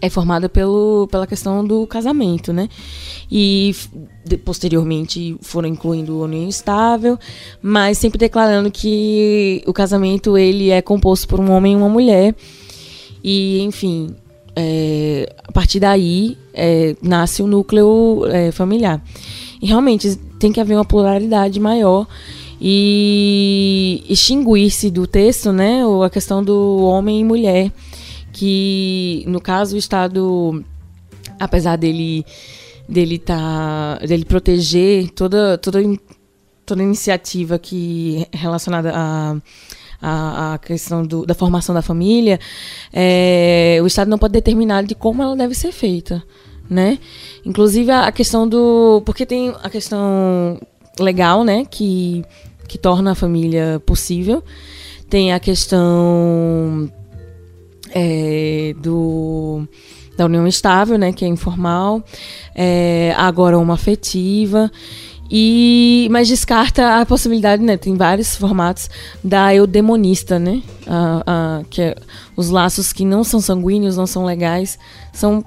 é formada pelo, pela questão do casamento, né? E de, posteriormente foram incluindo o união estável, mas sempre declarando que o casamento ele é composto por um homem e uma mulher. E, enfim, é, a partir daí é, nasce o núcleo é, familiar. E realmente tem que haver uma pluralidade maior e extinguir-se do texto, né, a questão do homem e mulher que no caso o Estado, apesar dele dele tá dele proteger toda toda toda iniciativa que relacionada a a, a questão do, da formação da família, é, o Estado não pode determinar de como ela deve ser feita, né? Inclusive a, a questão do, porque tem a questão legal, né, que que torna a família possível, tem a questão é, do, da união estável, né, que é informal, é, agora uma afetiva, e, mas descarta a possibilidade, né, tem vários formatos, da eudemonista, né, a, a, que é os laços que não são sanguíneos, não são legais, são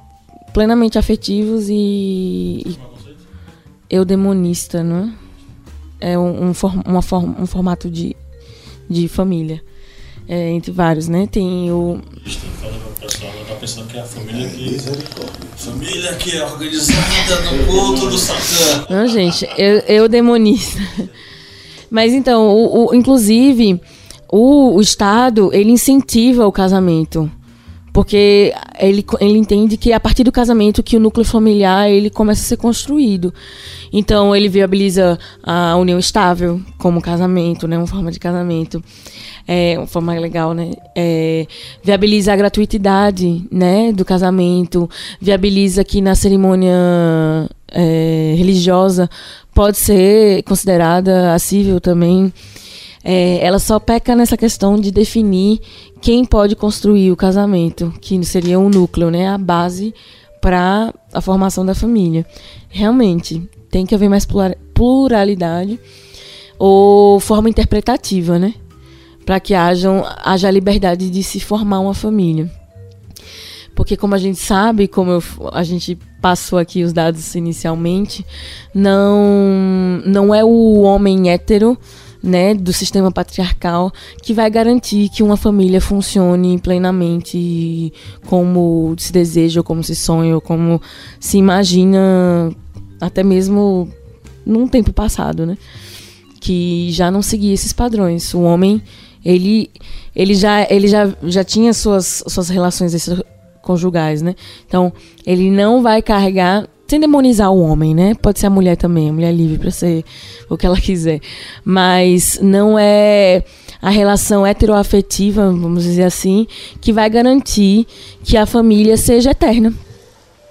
plenamente afetivos e, e eudemonista, não é? Um, um, for, uma form, um formato de, de família é, entre vários, né? Tem o. Tá pensando que é a família que. Família que é organizada no culto do Satã. Não, gente, eu, eu demonista. Mas então, o, o inclusive, o, o Estado, ele incentiva o casamento porque ele, ele entende que é a partir do casamento que o núcleo familiar ele começa a ser construído. Então ele viabiliza a união estável como casamento, né, uma forma de casamento, é uma forma legal, né, é, viabiliza a gratuitidade, né, do casamento, viabiliza que na cerimônia é, religiosa pode ser considerada acível também. É, ela só peca nessa questão de definir quem pode construir o casamento, que seria um núcleo, né, a base para a formação da família. Realmente, tem que haver mais pluralidade ou forma interpretativa, né? Para que haja a liberdade de se formar uma família. Porque como a gente sabe, como eu, a gente passou aqui os dados inicialmente, não, não é o homem hétero né, do sistema patriarcal que vai garantir que uma família funcione plenamente como se deseja, ou como se sonha, ou como se imagina até mesmo num tempo passado, né? Que já não seguia esses padrões. O homem, ele, ele já, ele já, já tinha suas, suas relações conjugais, né? Então, ele não vai carregar sem demonizar o homem, né? Pode ser a mulher também, a mulher livre para ser o que ela quiser. Mas não é a relação heteroafetiva, vamos dizer assim, que vai garantir que a família seja eterna.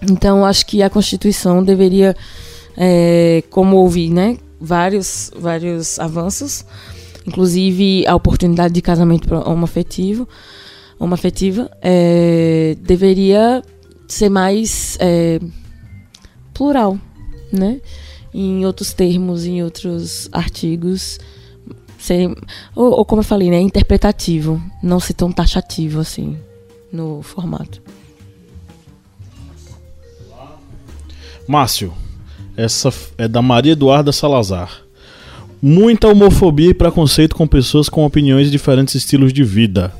Então, acho que a Constituição deveria, é, como houve, né, vários, vários avanços, inclusive a oportunidade de casamento homoafetivo, homoafetiva, é, deveria ser mais é, plural, né? Em outros termos, em outros artigos, ser, ou, ou como eu falei, né, interpretativo, não ser tão taxativo assim no formato. Márcio, essa é da Maria Eduarda Salazar. Muita homofobia e preconceito com pessoas com opiniões e diferentes estilos de vida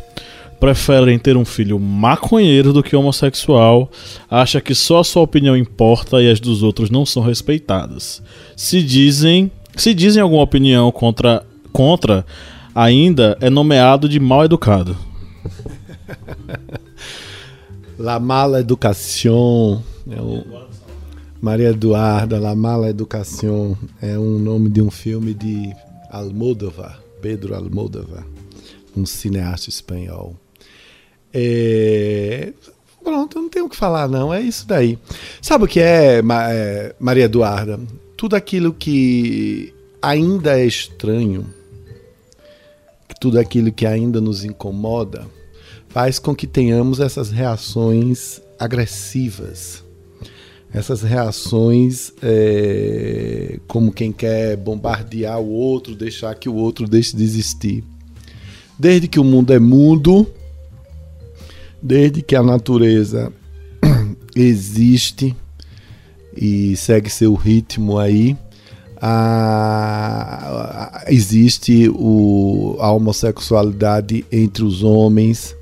preferem ter um filho maconheiro do que homossexual, acha que só a sua opinião importa e as dos outros não são respeitadas. Se dizem, se dizem alguma opinião contra contra, ainda é nomeado de mal educado. La mala educação é o Maria Eduarda, La mala educação é um nome de um filme de Almodóvar, Pedro Almodóvar, um cineasta espanhol. É... Pronto, não tenho o que falar, não. É isso daí. Sabe o que é, é, Maria Eduarda? Tudo aquilo que ainda é estranho, tudo aquilo que ainda nos incomoda, faz com que tenhamos essas reações agressivas. Essas reações é, como quem quer bombardear o outro, deixar que o outro deixe de existir. Desde que o mundo é mundo, desde que a natureza existe e segue seu ritmo aí, a, a, existe o, a homossexualidade entre os homens,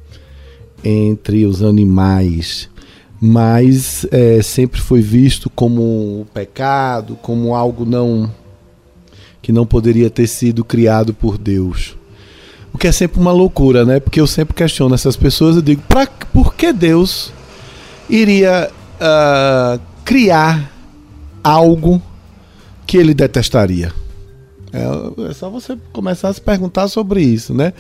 entre os animais, mas é, sempre foi visto como um pecado, como algo não que não poderia ter sido criado por Deus. O que é sempre uma loucura, né? Porque eu sempre questiono essas pessoas e digo, pra, por que Deus iria uh, criar algo que ele detestaria? É, é, só você começar a se perguntar sobre isso, né?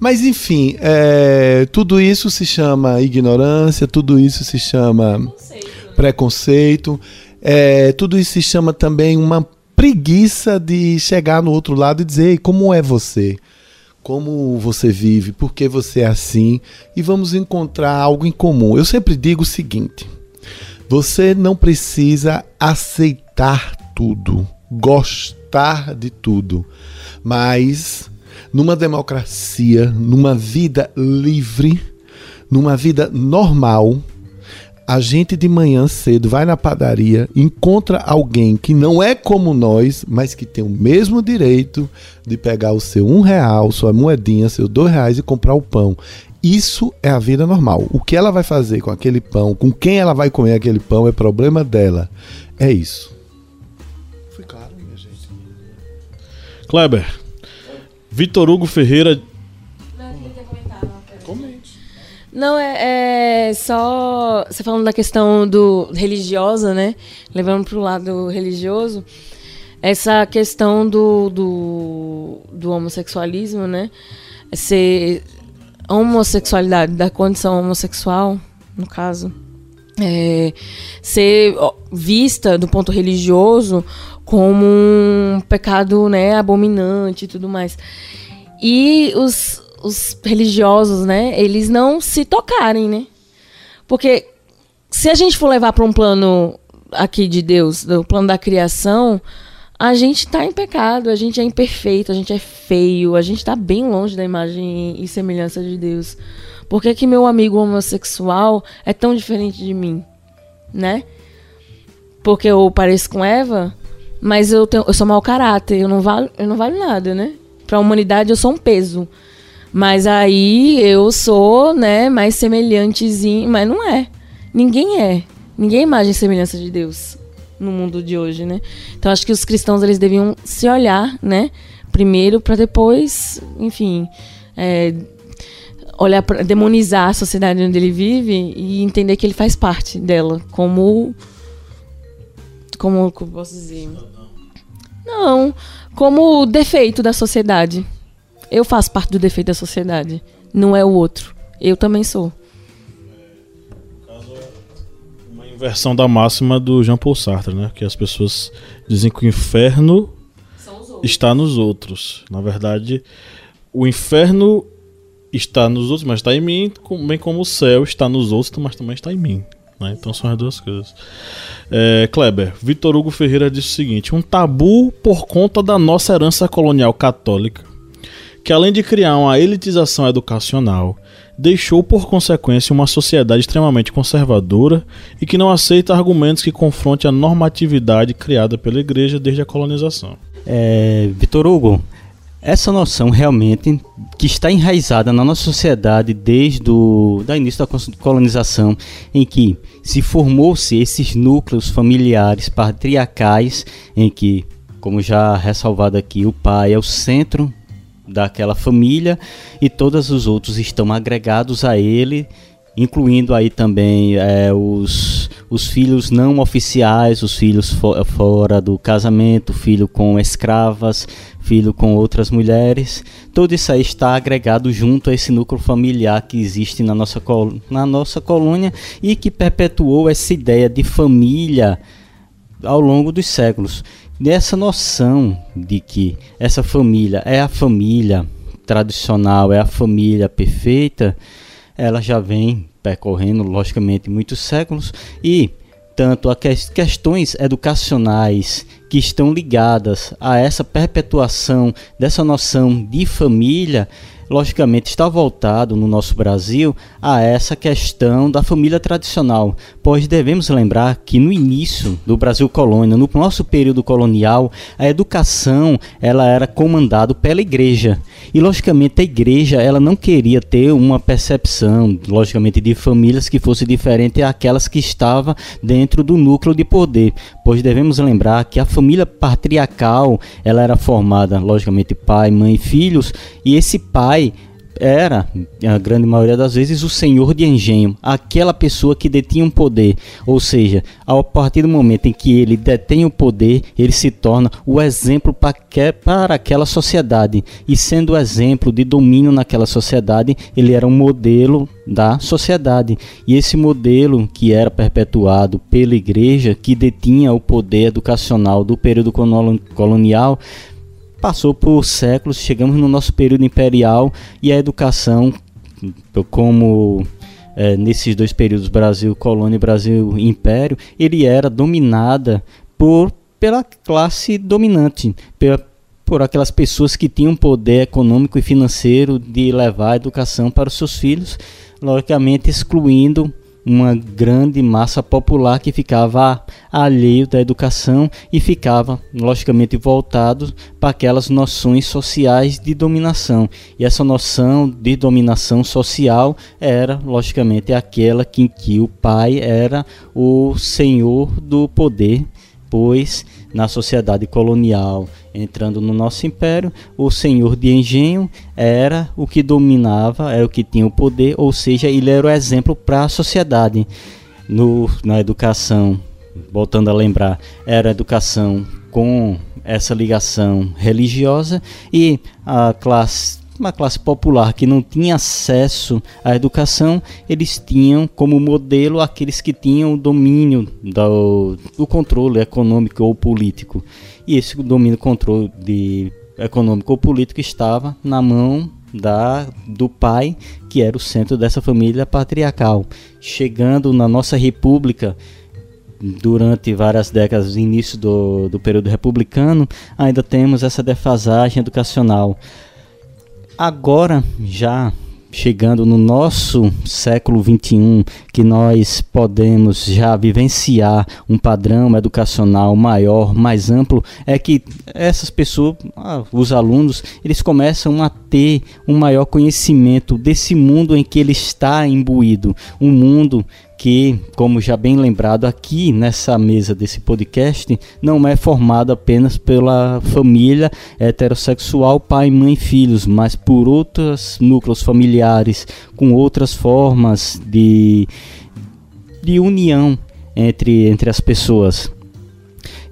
Mas enfim, é, tudo isso se chama ignorância, tudo isso se chama preconceito, preconceito é, tudo isso se chama também uma preguiça de chegar no outro lado e dizer como é você, como você vive, por que você é assim e vamos encontrar algo em comum. Eu sempre digo o seguinte: você não precisa aceitar tudo, gostar de tudo, mas numa democracia, numa vida livre, numa vida normal, a gente de manhã cedo vai na padaria, encontra alguém que não é como nós, mas que tem o mesmo direito de pegar o seu um real, sua moedinha, seus dois reais e comprar o pão. Isso é a vida normal. O que ela vai fazer com aquele pão, com quem ela vai comer aquele pão, é problema dela. É isso. Foi claro, minha gente. Kleber, Vitor Hugo Ferreira. Não, é, é, só. Você falando da questão do religiosa, né? Levando para o lado religioso. Essa questão do, do, do homossexualismo, né? Ser homossexualidade, da condição homossexual, no caso, é, ser vista do ponto religioso como um pecado né, abominante e tudo mais. E os, os religiosos, né, eles não se tocarem, né? Porque se a gente for levar para um plano aqui de Deus, do plano da criação, a gente está em pecado, a gente é imperfeito, a gente é feio, a gente está bem longe da imagem e semelhança de Deus. Por que, que meu amigo homossexual é tão diferente de mim? Né? Porque eu pareço com Eva? Mas eu, tenho, eu sou mau caráter, eu não valho, eu não valho nada, né? Para a humanidade eu sou um peso. Mas aí eu sou, né, mais semelhantezinho, mas não é. Ninguém é. Ninguém é imagem e semelhança de Deus no mundo de hoje, né? Então acho que os cristãos eles deviam se olhar, né? Primeiro para depois, enfim, é, olhar para demonizar a sociedade onde ele vive e entender que ele faz parte dela, como como, como posso dizer? Não, como defeito da sociedade. Eu faço parte do defeito da sociedade, não é o outro. Eu também sou. Uma inversão da máxima do Jean Paul Sartre, né? Que as pessoas dizem que o inferno está nos outros. Na verdade, o inferno está nos outros, mas está em mim, bem como o céu está nos outros, mas também está em mim. Né? Então são as duas coisas. É, Kleber, Vitor Hugo Ferreira disse o seguinte: um tabu por conta da nossa herança colonial católica, que além de criar uma elitização educacional, deixou por consequência uma sociedade extremamente conservadora e que não aceita argumentos que confrontem a normatividade criada pela igreja desde a colonização. É, Vitor Hugo, essa noção realmente que está enraizada na nossa sociedade desde o da início da colonização, em que se formou-se esses núcleos familiares patriarcais, em que, como já ressalvado aqui, o pai é o centro daquela família e todos os outros estão agregados a ele, incluindo aí também é, os, os filhos não oficiais, os filhos fo fora do casamento, filho com escravas, filho com outras mulheres, tudo isso aí está agregado junto a esse núcleo familiar que existe na nossa, na nossa colônia e que perpetuou essa ideia de família ao longo dos séculos. Dessa noção de que essa família é a família tradicional, é a família perfeita, ela já vem percorrendo, logicamente, muitos séculos e tanto a que questões educacionais que estão ligadas a essa perpetuação dessa noção de família logicamente está voltado no nosso Brasil a essa questão da família tradicional, pois devemos lembrar que no início do Brasil colônia, no nosso período colonial, a educação ela era comandada pela igreja. E logicamente a igreja ela não queria ter uma percepção, logicamente de famílias que fosse diferente àquelas que estava dentro do núcleo de poder, pois devemos lembrar que a família patriarcal, ela era formada logicamente pai, mãe e filhos, e esse pai pai era, a grande maioria das vezes, o senhor de engenho, aquela pessoa que detinha um poder. Ou seja, a partir do momento em que ele detém o poder, ele se torna o exemplo para aquela sociedade. E sendo exemplo de domínio naquela sociedade, ele era um modelo da sociedade. E esse modelo que era perpetuado pela igreja, que detinha o poder educacional do período colonial, passou por séculos, chegamos no nosso período imperial e a educação, como é, nesses dois períodos, Brasil colônia e Brasil império, ele era dominada por pela classe dominante, pela, por aquelas pessoas que tinham poder econômico e financeiro de levar a educação para os seus filhos, logicamente excluindo uma grande massa popular que ficava alheio da educação e ficava, logicamente, voltado para aquelas noções sociais de dominação. E essa noção de dominação social era, logicamente, aquela em que o pai era o senhor do poder, pois na sociedade colonial entrando no nosso império, o senhor de engenho era o que dominava, era o que tinha o poder, ou seja, ele era o exemplo para a sociedade. No, na educação, voltando a lembrar, era a educação com essa ligação religiosa e a classe uma classe popular que não tinha acesso à educação, eles tinham como modelo aqueles que tinham o domínio do, do controle econômico ou político. E esse domínio controle de econômico ou político estava na mão da do pai, que era o centro dessa família patriarcal. Chegando na nossa república, durante várias décadas, início do, do período republicano, ainda temos essa defasagem educacional. Agora, já chegando no nosso século 21, que nós podemos já vivenciar um padrão educacional maior, mais amplo, é que essas pessoas, ah, os alunos, eles começam a ter um maior conhecimento desse mundo em que ele está imbuído, um mundo que, como já bem lembrado aqui nessa mesa desse podcast, não é formado apenas pela família heterossexual, pai, mãe e filhos, mas por outros núcleos familiares, com outras formas de, de união entre, entre as pessoas.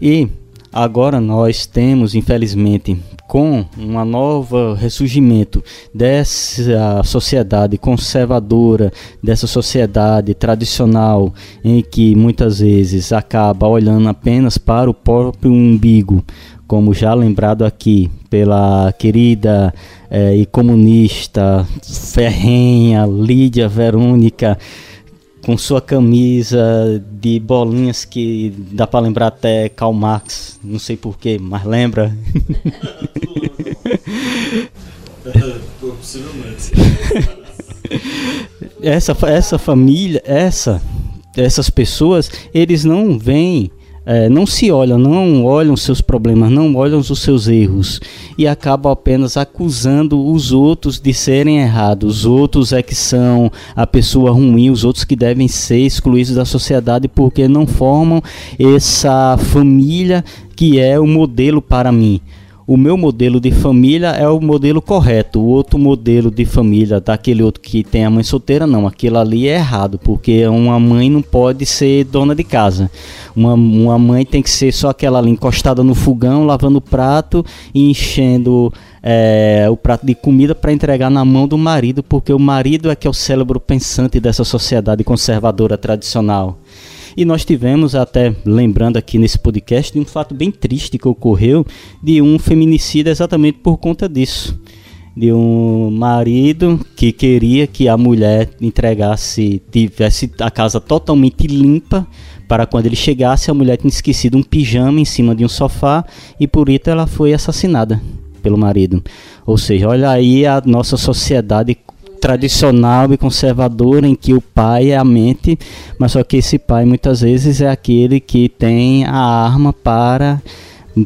E agora nós temos, infelizmente, com um novo ressurgimento dessa sociedade conservadora, dessa sociedade tradicional, em que muitas vezes acaba olhando apenas para o próprio umbigo, como já lembrado aqui pela querida eh, e comunista ferrenha Lídia Verônica com sua camisa de bolinhas que dá para lembrar até Karl Marx, não sei porquê, mas lembra. Essa, essa família, essa, essas pessoas, eles não vêm é, não se olham, não olham seus problemas, não olham os seus erros e acabam apenas acusando os outros de serem errados. Os outros é que são a pessoa ruim, os outros que devem ser excluídos da sociedade porque não formam essa família que é o modelo para mim o meu modelo de família é o modelo correto. O outro modelo de família, daquele outro que tem a mãe solteira, não. Aquilo ali é errado, porque uma mãe não pode ser dona de casa. Uma, uma mãe tem que ser só aquela ali encostada no fogão, lavando o prato e enchendo é, o prato de comida para entregar na mão do marido, porque o marido é que é o cérebro pensante dessa sociedade conservadora tradicional. E nós tivemos até, lembrando aqui nesse podcast, de um fato bem triste que ocorreu de um feminicídio exatamente por conta disso de um marido que queria que a mulher entregasse, tivesse a casa totalmente limpa para quando ele chegasse a mulher tinha esquecido um pijama em cima de um sofá e por isso ela foi assassinada pelo marido. Ou seja, olha aí a nossa sociedade tradicional e conservadora em que o pai é a mente, mas só que esse pai muitas vezes é aquele que tem a arma para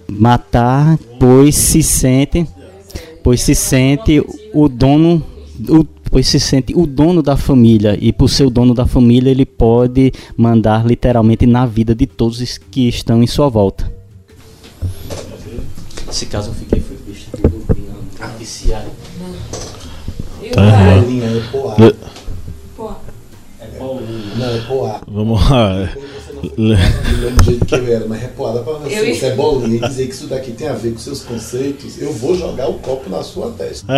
matar, pois se sente pois se sente o dono o, pois se sente o dono da família e por ser o dono da família ele pode mandar literalmente na vida de todos os que estão em sua volta. Esse caso eu fiquei foi bicho artificial. Tá errado. É Não, é poá. Vamos lá do jeito que eu era, mas repoada para você, eu... você é bolinha e dizer que isso daqui tem a ver com seus conceitos, eu vou jogar o copo na sua testa.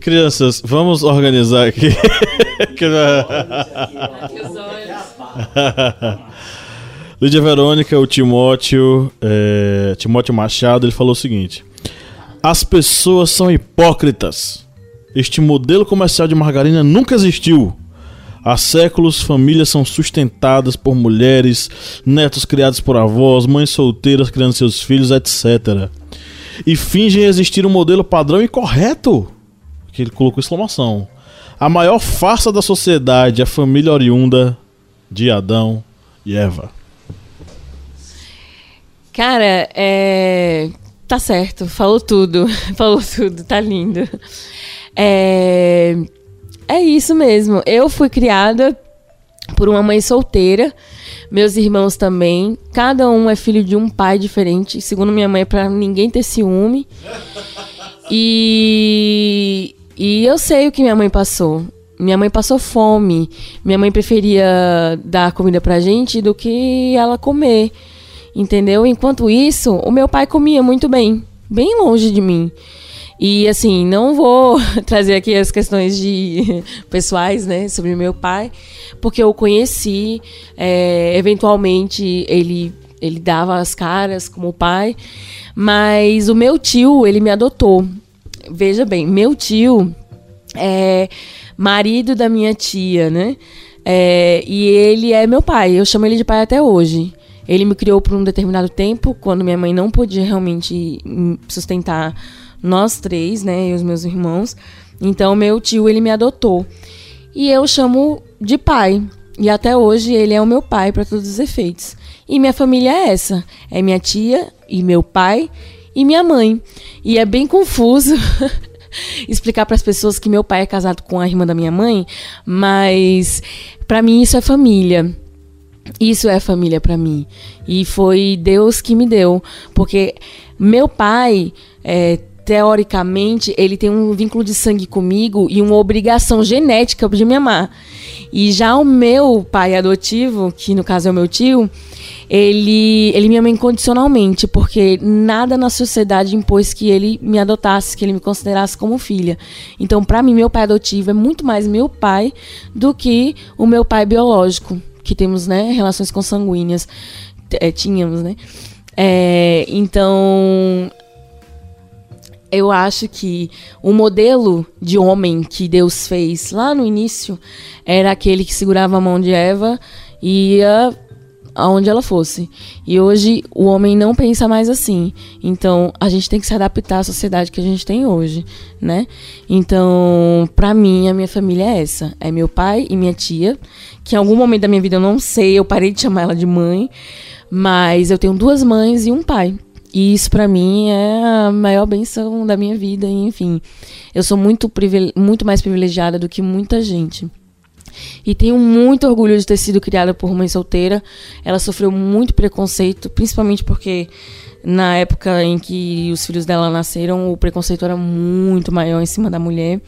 Crianças, vamos organizar aqui. Lídia Verônica, o Timóteo, é, Timóteo Machado, ele falou o seguinte: As pessoas são hipócritas. Este modelo comercial de margarina nunca existiu. Há séculos, famílias são sustentadas por mulheres, netos criados por avós, mães solteiras criando seus filhos, etc. E fingem existir um modelo padrão e correto. Que ele colocou exclamação. A maior farsa da sociedade, a família oriunda de Adão e Eva. Cara, é. Tá certo, falou tudo. falou tudo, tá lindo. É é isso mesmo. Eu fui criada por uma mãe solteira, meus irmãos também. Cada um é filho de um pai diferente, segundo minha mãe, para ninguém ter ciúme. E, e eu sei o que minha mãe passou. Minha mãe passou fome. Minha mãe preferia dar comida pra gente do que ela comer. Entendeu? Enquanto isso, o meu pai comia muito bem, bem longe de mim. E assim, não vou trazer aqui as questões de pessoais, né, sobre meu pai, porque eu conheci, é, eventualmente ele ele dava as caras como pai, mas o meu tio ele me adotou. Veja bem, meu tio é marido da minha tia, né? É, e ele é meu pai. Eu chamo ele de pai até hoje. Ele me criou por um determinado tempo, quando minha mãe não podia realmente sustentar nós três, né, e os meus irmãos. Então meu tio ele me adotou e eu chamo de pai. E até hoje ele é o meu pai para todos os efeitos. E minha família é essa: é minha tia e meu pai e minha mãe. E é bem confuso explicar para as pessoas que meu pai é casado com a irmã da minha mãe, mas para mim isso é família. Isso é família para mim. E foi Deus que me deu, porque meu pai é, teoricamente, ele tem um vínculo de sangue comigo e uma obrigação genética de me amar. E já o meu pai adotivo, que no caso é o meu tio, ele, ele me ama incondicionalmente, porque nada na sociedade impôs que ele me adotasse, que ele me considerasse como filha. Então, para mim, meu pai adotivo é muito mais meu pai do que o meu pai biológico, que temos, né, relações consanguíneas, é, tínhamos, né? É, então, eu acho que o modelo de homem que Deus fez lá no início era aquele que segurava a mão de Eva e ia aonde ela fosse. E hoje o homem não pensa mais assim. Então a gente tem que se adaptar à sociedade que a gente tem hoje, né? Então, para mim, a minha família é essa: é meu pai e minha tia, que em algum momento da minha vida eu não sei, eu parei de chamar ela de mãe, mas eu tenho duas mães e um pai. E isso para mim é a maior benção da minha vida, enfim. Eu sou muito, muito mais privilegiada do que muita gente. E tenho muito orgulho de ter sido criada por mãe solteira. Ela sofreu muito preconceito, principalmente porque na época em que os filhos dela nasceram, o preconceito era muito maior em cima da mulher.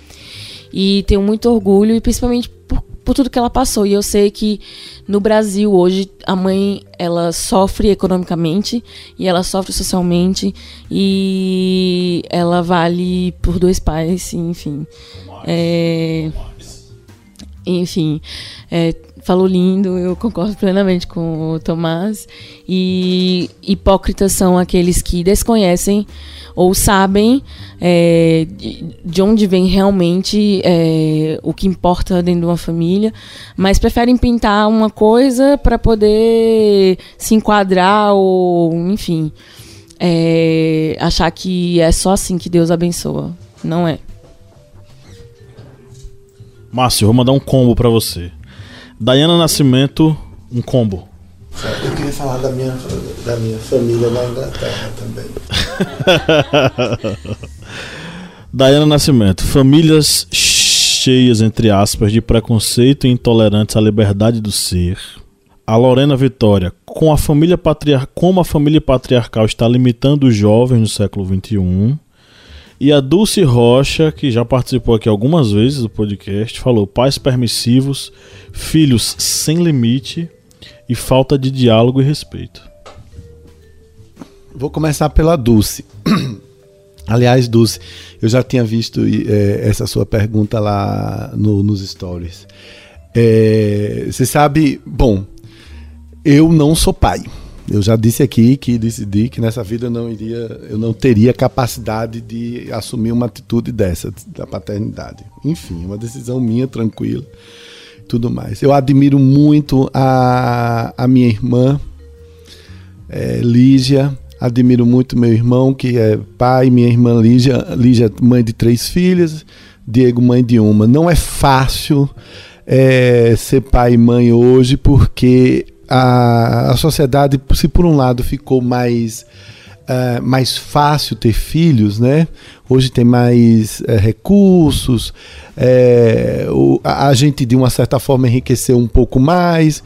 E tenho muito orgulho, e principalmente por por tudo que ela passou. E eu sei que no Brasil hoje a mãe ela sofre economicamente e ela sofre socialmente e ela vale por dois pais, enfim. É, enfim, é, falou lindo, eu concordo plenamente com o Tomás. E hipócritas são aqueles que desconhecem ou sabem é, de onde vem realmente é, o que importa dentro de uma família, mas preferem pintar uma coisa para poder se enquadrar ou, enfim, é, achar que é só assim que Deus abençoa. Não é. Márcio, vou mandar um combo para você. Dayana Nascimento, um combo. Eu queria falar da minha, da minha família na Inglaterra também. Dayana Nascimento, famílias cheias, entre aspas, de preconceito e intolerantes à liberdade do ser. A Lorena Vitória, com a família patriar como a família patriarcal está limitando os jovens no século XXI. E a Dulce Rocha, que já participou aqui algumas vezes do podcast, falou: pais permissivos, filhos sem limite e falta de diálogo e respeito. Vou começar pela Dulce. Aliás, Dulce, eu já tinha visto é, essa sua pergunta lá no, nos stories. É, você sabe, bom, eu não sou pai. Eu já disse aqui que decidi que nessa vida eu não iria, eu não teria capacidade de assumir uma atitude dessa da paternidade. Enfim, uma decisão minha tranquila, tudo mais. Eu admiro muito a, a minha irmã é, Lígia, admiro muito meu irmão que é pai, minha irmã Lígia, Lígia mãe de três filhas, Diego mãe de uma. Não é fácil é, ser pai e mãe hoje porque a, a sociedade, se por um lado ficou mais, uh, mais fácil ter filhos, né? Hoje tem mais uh, recursos, é, o, a, a, gente de uma certa forma enriqueceu um pouco mais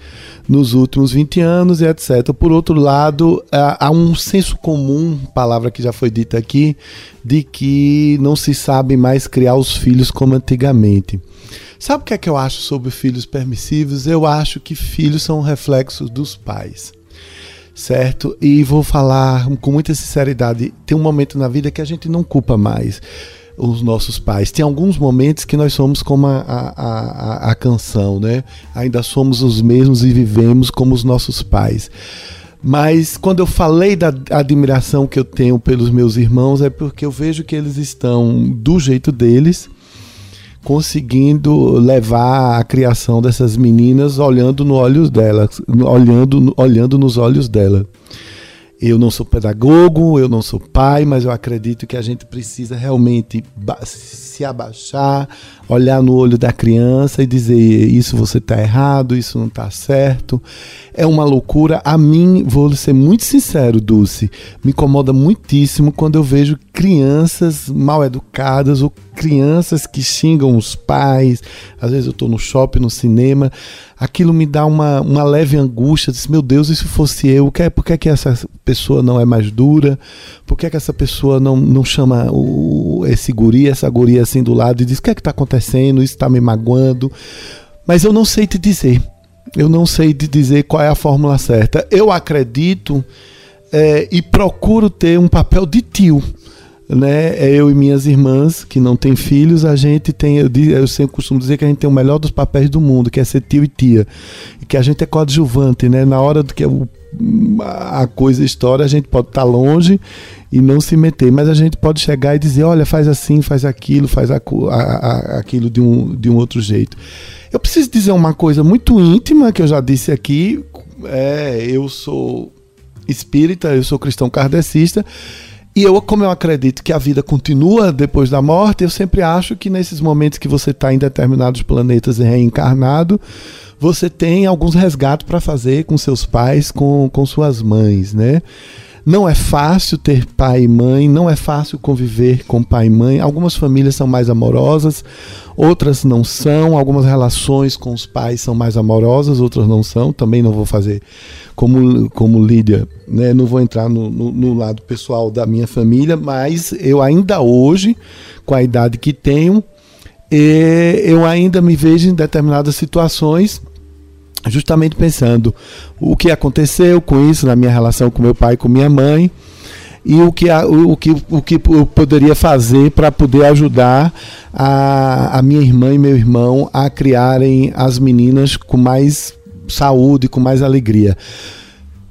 nos últimos 20 anos e etc. Por outro lado, há um senso comum, palavra que já foi dita aqui, de que não se sabe mais criar os filhos como antigamente. Sabe o que é que eu acho sobre filhos permissivos? Eu acho que filhos são reflexos dos pais. Certo? E vou falar com muita sinceridade: tem um momento na vida que a gente não culpa mais os nossos pais. Tem alguns momentos que nós somos como a, a, a, a canção, né? Ainda somos os mesmos e vivemos como os nossos pais. Mas quando eu falei da admiração que eu tenho pelos meus irmãos, é porque eu vejo que eles estão do jeito deles conseguindo levar a criação dessas meninas olhando no olhos dela, olhando, olhando nos olhos dela. Eu não sou pedagogo, eu não sou pai, mas eu acredito que a gente precisa realmente se abaixar, olhar no olho da criança e dizer: isso você está errado, isso não está certo. É uma loucura. A mim, vou ser muito sincero, Dulce, me incomoda muitíssimo quando eu vejo crianças mal educadas ou crianças que xingam os pais. Às vezes eu estou no shopping, no cinema. Aquilo me dá uma, uma leve angústia. Diz, meu Deus, e se fosse eu? Por que, é que essa pessoa não é mais dura? Por que, é que essa pessoa não, não chama o, esse guri, essa guria assim do lado e diz: o que é que está acontecendo? Isso está me magoando. Mas eu não sei te dizer. Eu não sei te dizer qual é a fórmula certa. Eu acredito é, e procuro ter um papel de tio né? É eu e minhas irmãs que não têm filhos, a gente tem, eu, eu sempre costumo dizer que a gente tem o melhor dos papéis do mundo, que é ser tio e tia, e que a gente é coadjuvante, né? Na hora do que a coisa estoura, a gente pode estar tá longe e não se meter, mas a gente pode chegar e dizer, olha, faz assim, faz aquilo, faz a, a, a, aquilo de um, de um outro jeito. Eu preciso dizer uma coisa muito íntima que eu já disse aqui, é, eu sou espírita, eu sou cristão kardecista, e eu, como eu acredito que a vida continua depois da morte, eu sempre acho que nesses momentos que você está em determinados planetas reencarnado, você tem alguns resgates para fazer com seus pais, com, com suas mães, né? Não é fácil ter pai e mãe, não é fácil conviver com pai e mãe. Algumas famílias são mais amorosas, outras não são. Algumas relações com os pais são mais amorosas, outras não são. Também não vou fazer como, como Lídia, né? não vou entrar no, no, no lado pessoal da minha família, mas eu ainda hoje, com a idade que tenho, eu ainda me vejo em determinadas situações justamente pensando o que aconteceu com isso na minha relação com meu pai com minha mãe. e o que, o que, o que eu poderia fazer para poder ajudar a, a minha irmã e meu irmão a criarem as meninas com mais saúde, com mais alegria.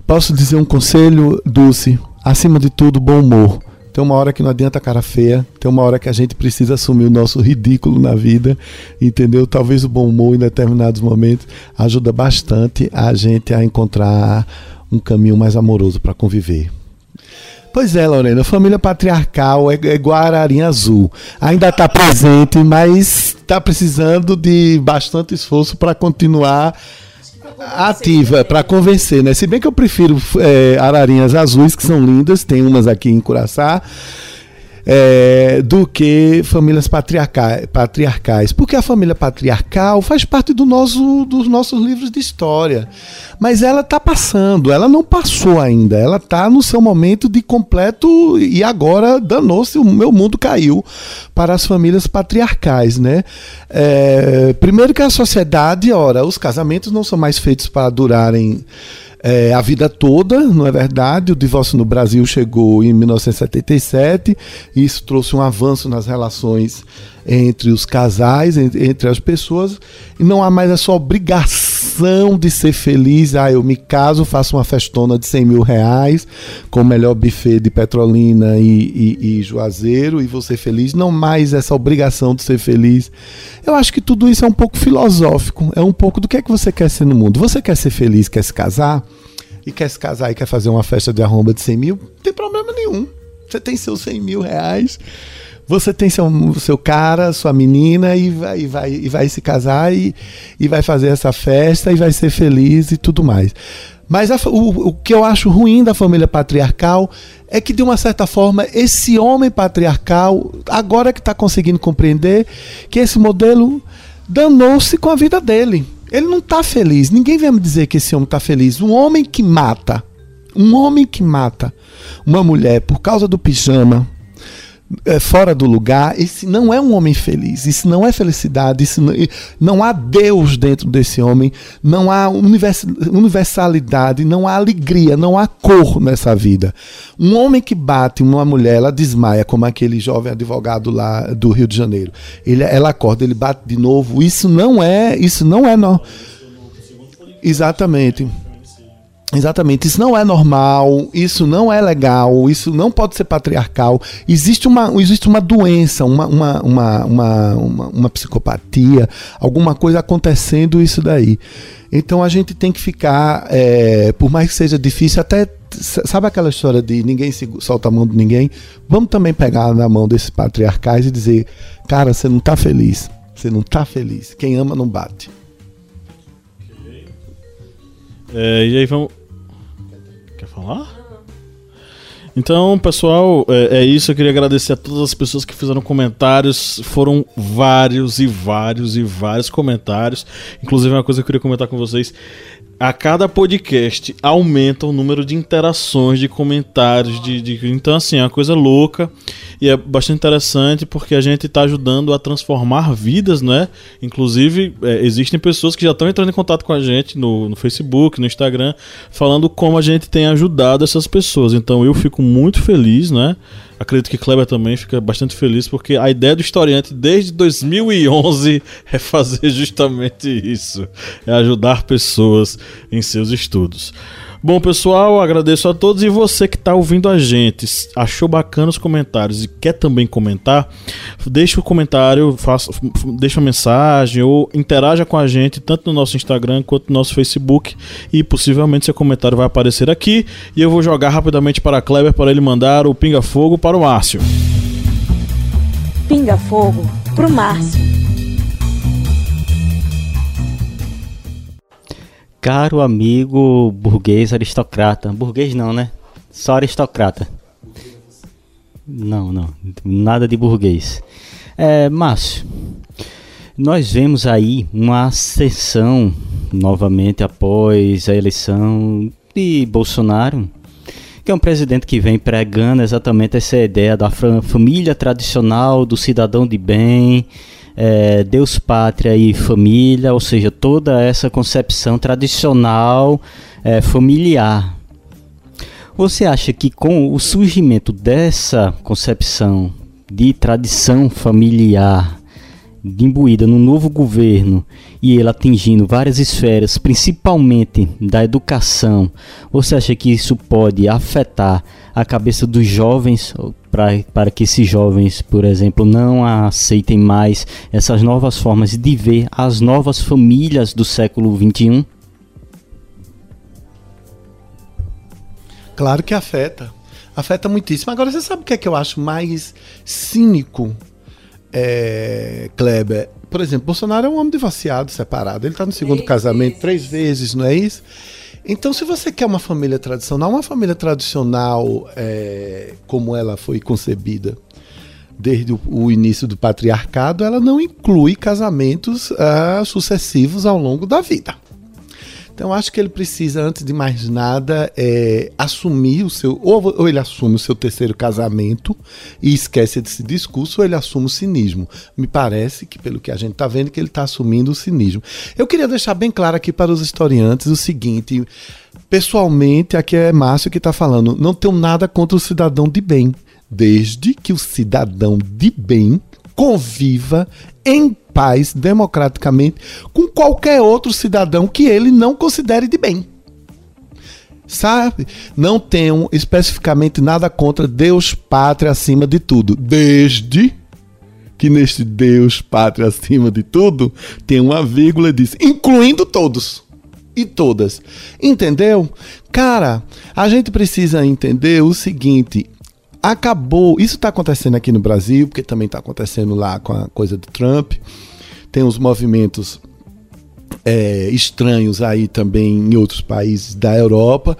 Posso dizer um conselho, Dulce? Acima de tudo, bom humor. Tem uma hora que não adianta cara feia, tem uma hora que a gente precisa assumir o nosso ridículo na vida, entendeu? Talvez o bom humor em determinados momentos ajuda bastante a gente a encontrar um caminho mais amoroso para conviver. Pois é, Lorena, família patriarcal é, é Guararinha Azul. Ainda está presente, mas está precisando de bastante esforço para continuar ativa para convencer, né? Se bem que eu prefiro é, ararinhas azuis, que são lindas, tem umas aqui em Curaçá é, do que famílias patriarcais. Porque a família patriarcal faz parte do nosso, dos nossos livros de história. Mas ela está passando, ela não passou ainda, ela está no seu momento de completo e agora danou-se, o meu mundo caiu para as famílias patriarcais. Né? É, primeiro que a sociedade, ora, os casamentos não são mais feitos para durarem é, a vida toda, não é verdade? O divórcio no Brasil chegou em 1977 e isso trouxe um avanço nas relações entre os casais, entre, as pessoas, e não há mais essa obrigação de ser feliz. Ah, eu me caso, faço uma festona de 100 mil reais com o melhor buffet de Petrolina e, e, e Juazeiro e vou ser feliz. Não mais essa obrigação de ser feliz. Eu acho que tudo isso é um pouco filosófico, é um pouco do que é que você quer ser no mundo. Você quer ser feliz, quer se casar? e quer se casar e quer fazer uma festa de arromba de 100 mil, não tem problema nenhum. Você tem seus 100 mil reais, você tem seu, seu cara, sua menina e vai, e vai, e vai se casar e, e vai fazer essa festa e vai ser feliz e tudo mais. Mas a, o, o que eu acho ruim da família patriarcal é que, de uma certa forma, esse homem patriarcal, agora que está conseguindo compreender que esse modelo danou-se com a vida dele. Ele não está feliz. Ninguém vai me dizer que esse homem está feliz. Um homem que mata, um homem que mata uma mulher por causa do pijama, é, fora do lugar, esse não é um homem feliz, isso não é felicidade, isso não, não há Deus dentro desse homem, não há universalidade, não há alegria, não há cor nessa vida. Um homem que bate uma mulher, ela desmaia, como aquele jovem advogado lá do Rio de Janeiro. Ele, ela acorda, ele bate de novo. Isso não é, isso não é no... Exatamente. Exatamente, isso não é normal, isso não é legal, isso não pode ser patriarcal. Existe uma, existe uma doença, uma, uma, uma, uma, uma, psicopatia, alguma coisa acontecendo isso daí. Então a gente tem que ficar, é, por mais que seja difícil, até sabe aquela história de ninguém se solta a mão de ninguém? Vamos também pegar na mão desses patriarcais e dizer, cara, você não está feliz, você não está feliz. Quem ama não bate. É, e aí vamos. Quer falar? Então, pessoal, é, é, isso. Eu queria agradecer a todas as pessoas que fizeram comentários. Foram vários e vários e vários comentários. Inclusive, uma coisa que eu queria comentar com vocês a cada podcast aumenta o número de interações, de comentários, de, de, então assim é uma coisa louca e é bastante interessante porque a gente está ajudando a transformar vidas, né? Inclusive é, existem pessoas que já estão entrando em contato com a gente no, no Facebook, no Instagram, falando como a gente tem ajudado essas pessoas. Então eu fico muito feliz, né? Acredito que Kleber também fica bastante feliz porque a ideia do historiante desde 2011 é fazer justamente isso, é ajudar pessoas em seus estudos. Bom, pessoal, agradeço a todos e você que está ouvindo a gente, achou bacana os comentários e quer também comentar, deixa o um comentário, faça, deixa uma mensagem ou interaja com a gente tanto no nosso Instagram quanto no nosso Facebook e possivelmente seu comentário vai aparecer aqui e eu vou jogar rapidamente para Kleber para ele mandar o Pinga Fogo para o Márcio. Pinga Fogo para o Márcio. Caro amigo burguês aristocrata. Burguês não, né? Só aristocrata. Não, não. Nada de burguês. É, Márcio, nós vemos aí uma ascensão novamente após a eleição de Bolsonaro, que é um presidente que vem pregando exatamente essa ideia da família tradicional, do cidadão de bem, é, Deus, pátria e família, ou seja, toda essa concepção tradicional é, familiar. Você acha que com o surgimento dessa concepção de tradição familiar imbuída no novo governo e ele atingindo várias esferas, principalmente da educação, você acha que isso pode afetar a cabeça dos jovens pra, para que esses jovens, por exemplo, não aceitem mais essas novas formas de ver as novas famílias do século XXI? Claro que afeta. Afeta muitíssimo. Agora, você sabe o que é que eu acho mais cínico é, Kleber, por exemplo, Bolsonaro é um homem divorciado, separado. Ele está no segundo três casamento vezes. três vezes, não é isso? Então, se você quer uma família tradicional, uma família tradicional é, como ela foi concebida desde o, o, início do patriarcado, ela não inclui casamentos uh, sucessivos ao longo da vida. Então, acho que ele precisa, antes de mais nada, é, assumir o seu. Ou, ou, ele assume o seu terceiro casamento e esquece desse discurso, ou ele assume o cinismo. Me parece que, pelo que a gente está vendo, que ele está assumindo o cinismo. Eu queria deixar bem claro aqui para os historiantes o seguinte. Pessoalmente, aqui é Márcio que está falando. Não tenho nada contra o cidadão de bem, desde que o cidadão de bem conviva em paz, democraticamente, com qualquer outro cidadão que ele não considere de bem. Sabe? Não tenho especificamente nada contra Deus, pátria acima de tudo, desde que neste Deus, pátria acima de tudo, tem uma vírgula e diz, incluindo todos e todas. Entendeu? Cara, a gente precisa entender o seguinte: acabou. Isso está acontecendo aqui no Brasil, porque também está acontecendo lá com a coisa do Trump. Tem os movimentos é, estranhos aí também em outros países da Europa.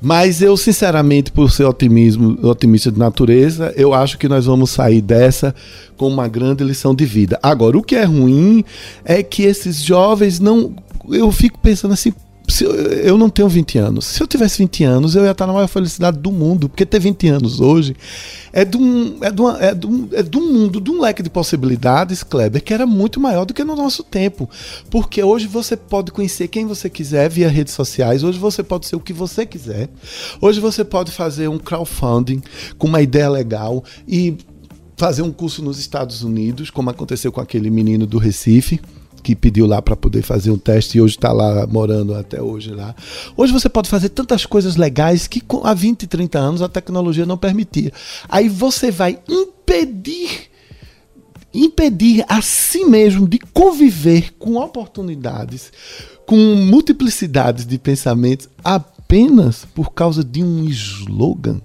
Mas eu, sinceramente, por ser otimismo, otimista de natureza, eu acho que nós vamos sair dessa com uma grande lição de vida. Agora, o que é ruim é que esses jovens não. Eu fico pensando assim, eu, eu não tenho 20 anos. Se eu tivesse 20 anos, eu ia estar na maior felicidade do mundo. Porque ter 20 anos hoje é de um, é de uma, é de um, é de um mundo, de um leque de possibilidades, Kleber, que era muito maior do que no nosso tempo. Porque hoje você pode conhecer quem você quiser via redes sociais. Hoje você pode ser o que você quiser. Hoje você pode fazer um crowdfunding com uma ideia legal e fazer um curso nos Estados Unidos, como aconteceu com aquele menino do Recife que pediu lá para poder fazer um teste e hoje está lá morando até hoje lá. Hoje você pode fazer tantas coisas legais que há 20, 30 anos a tecnologia não permitia. Aí você vai impedir impedir a si mesmo de conviver com oportunidades, com multiplicidades de pensamentos apenas por causa de um slogan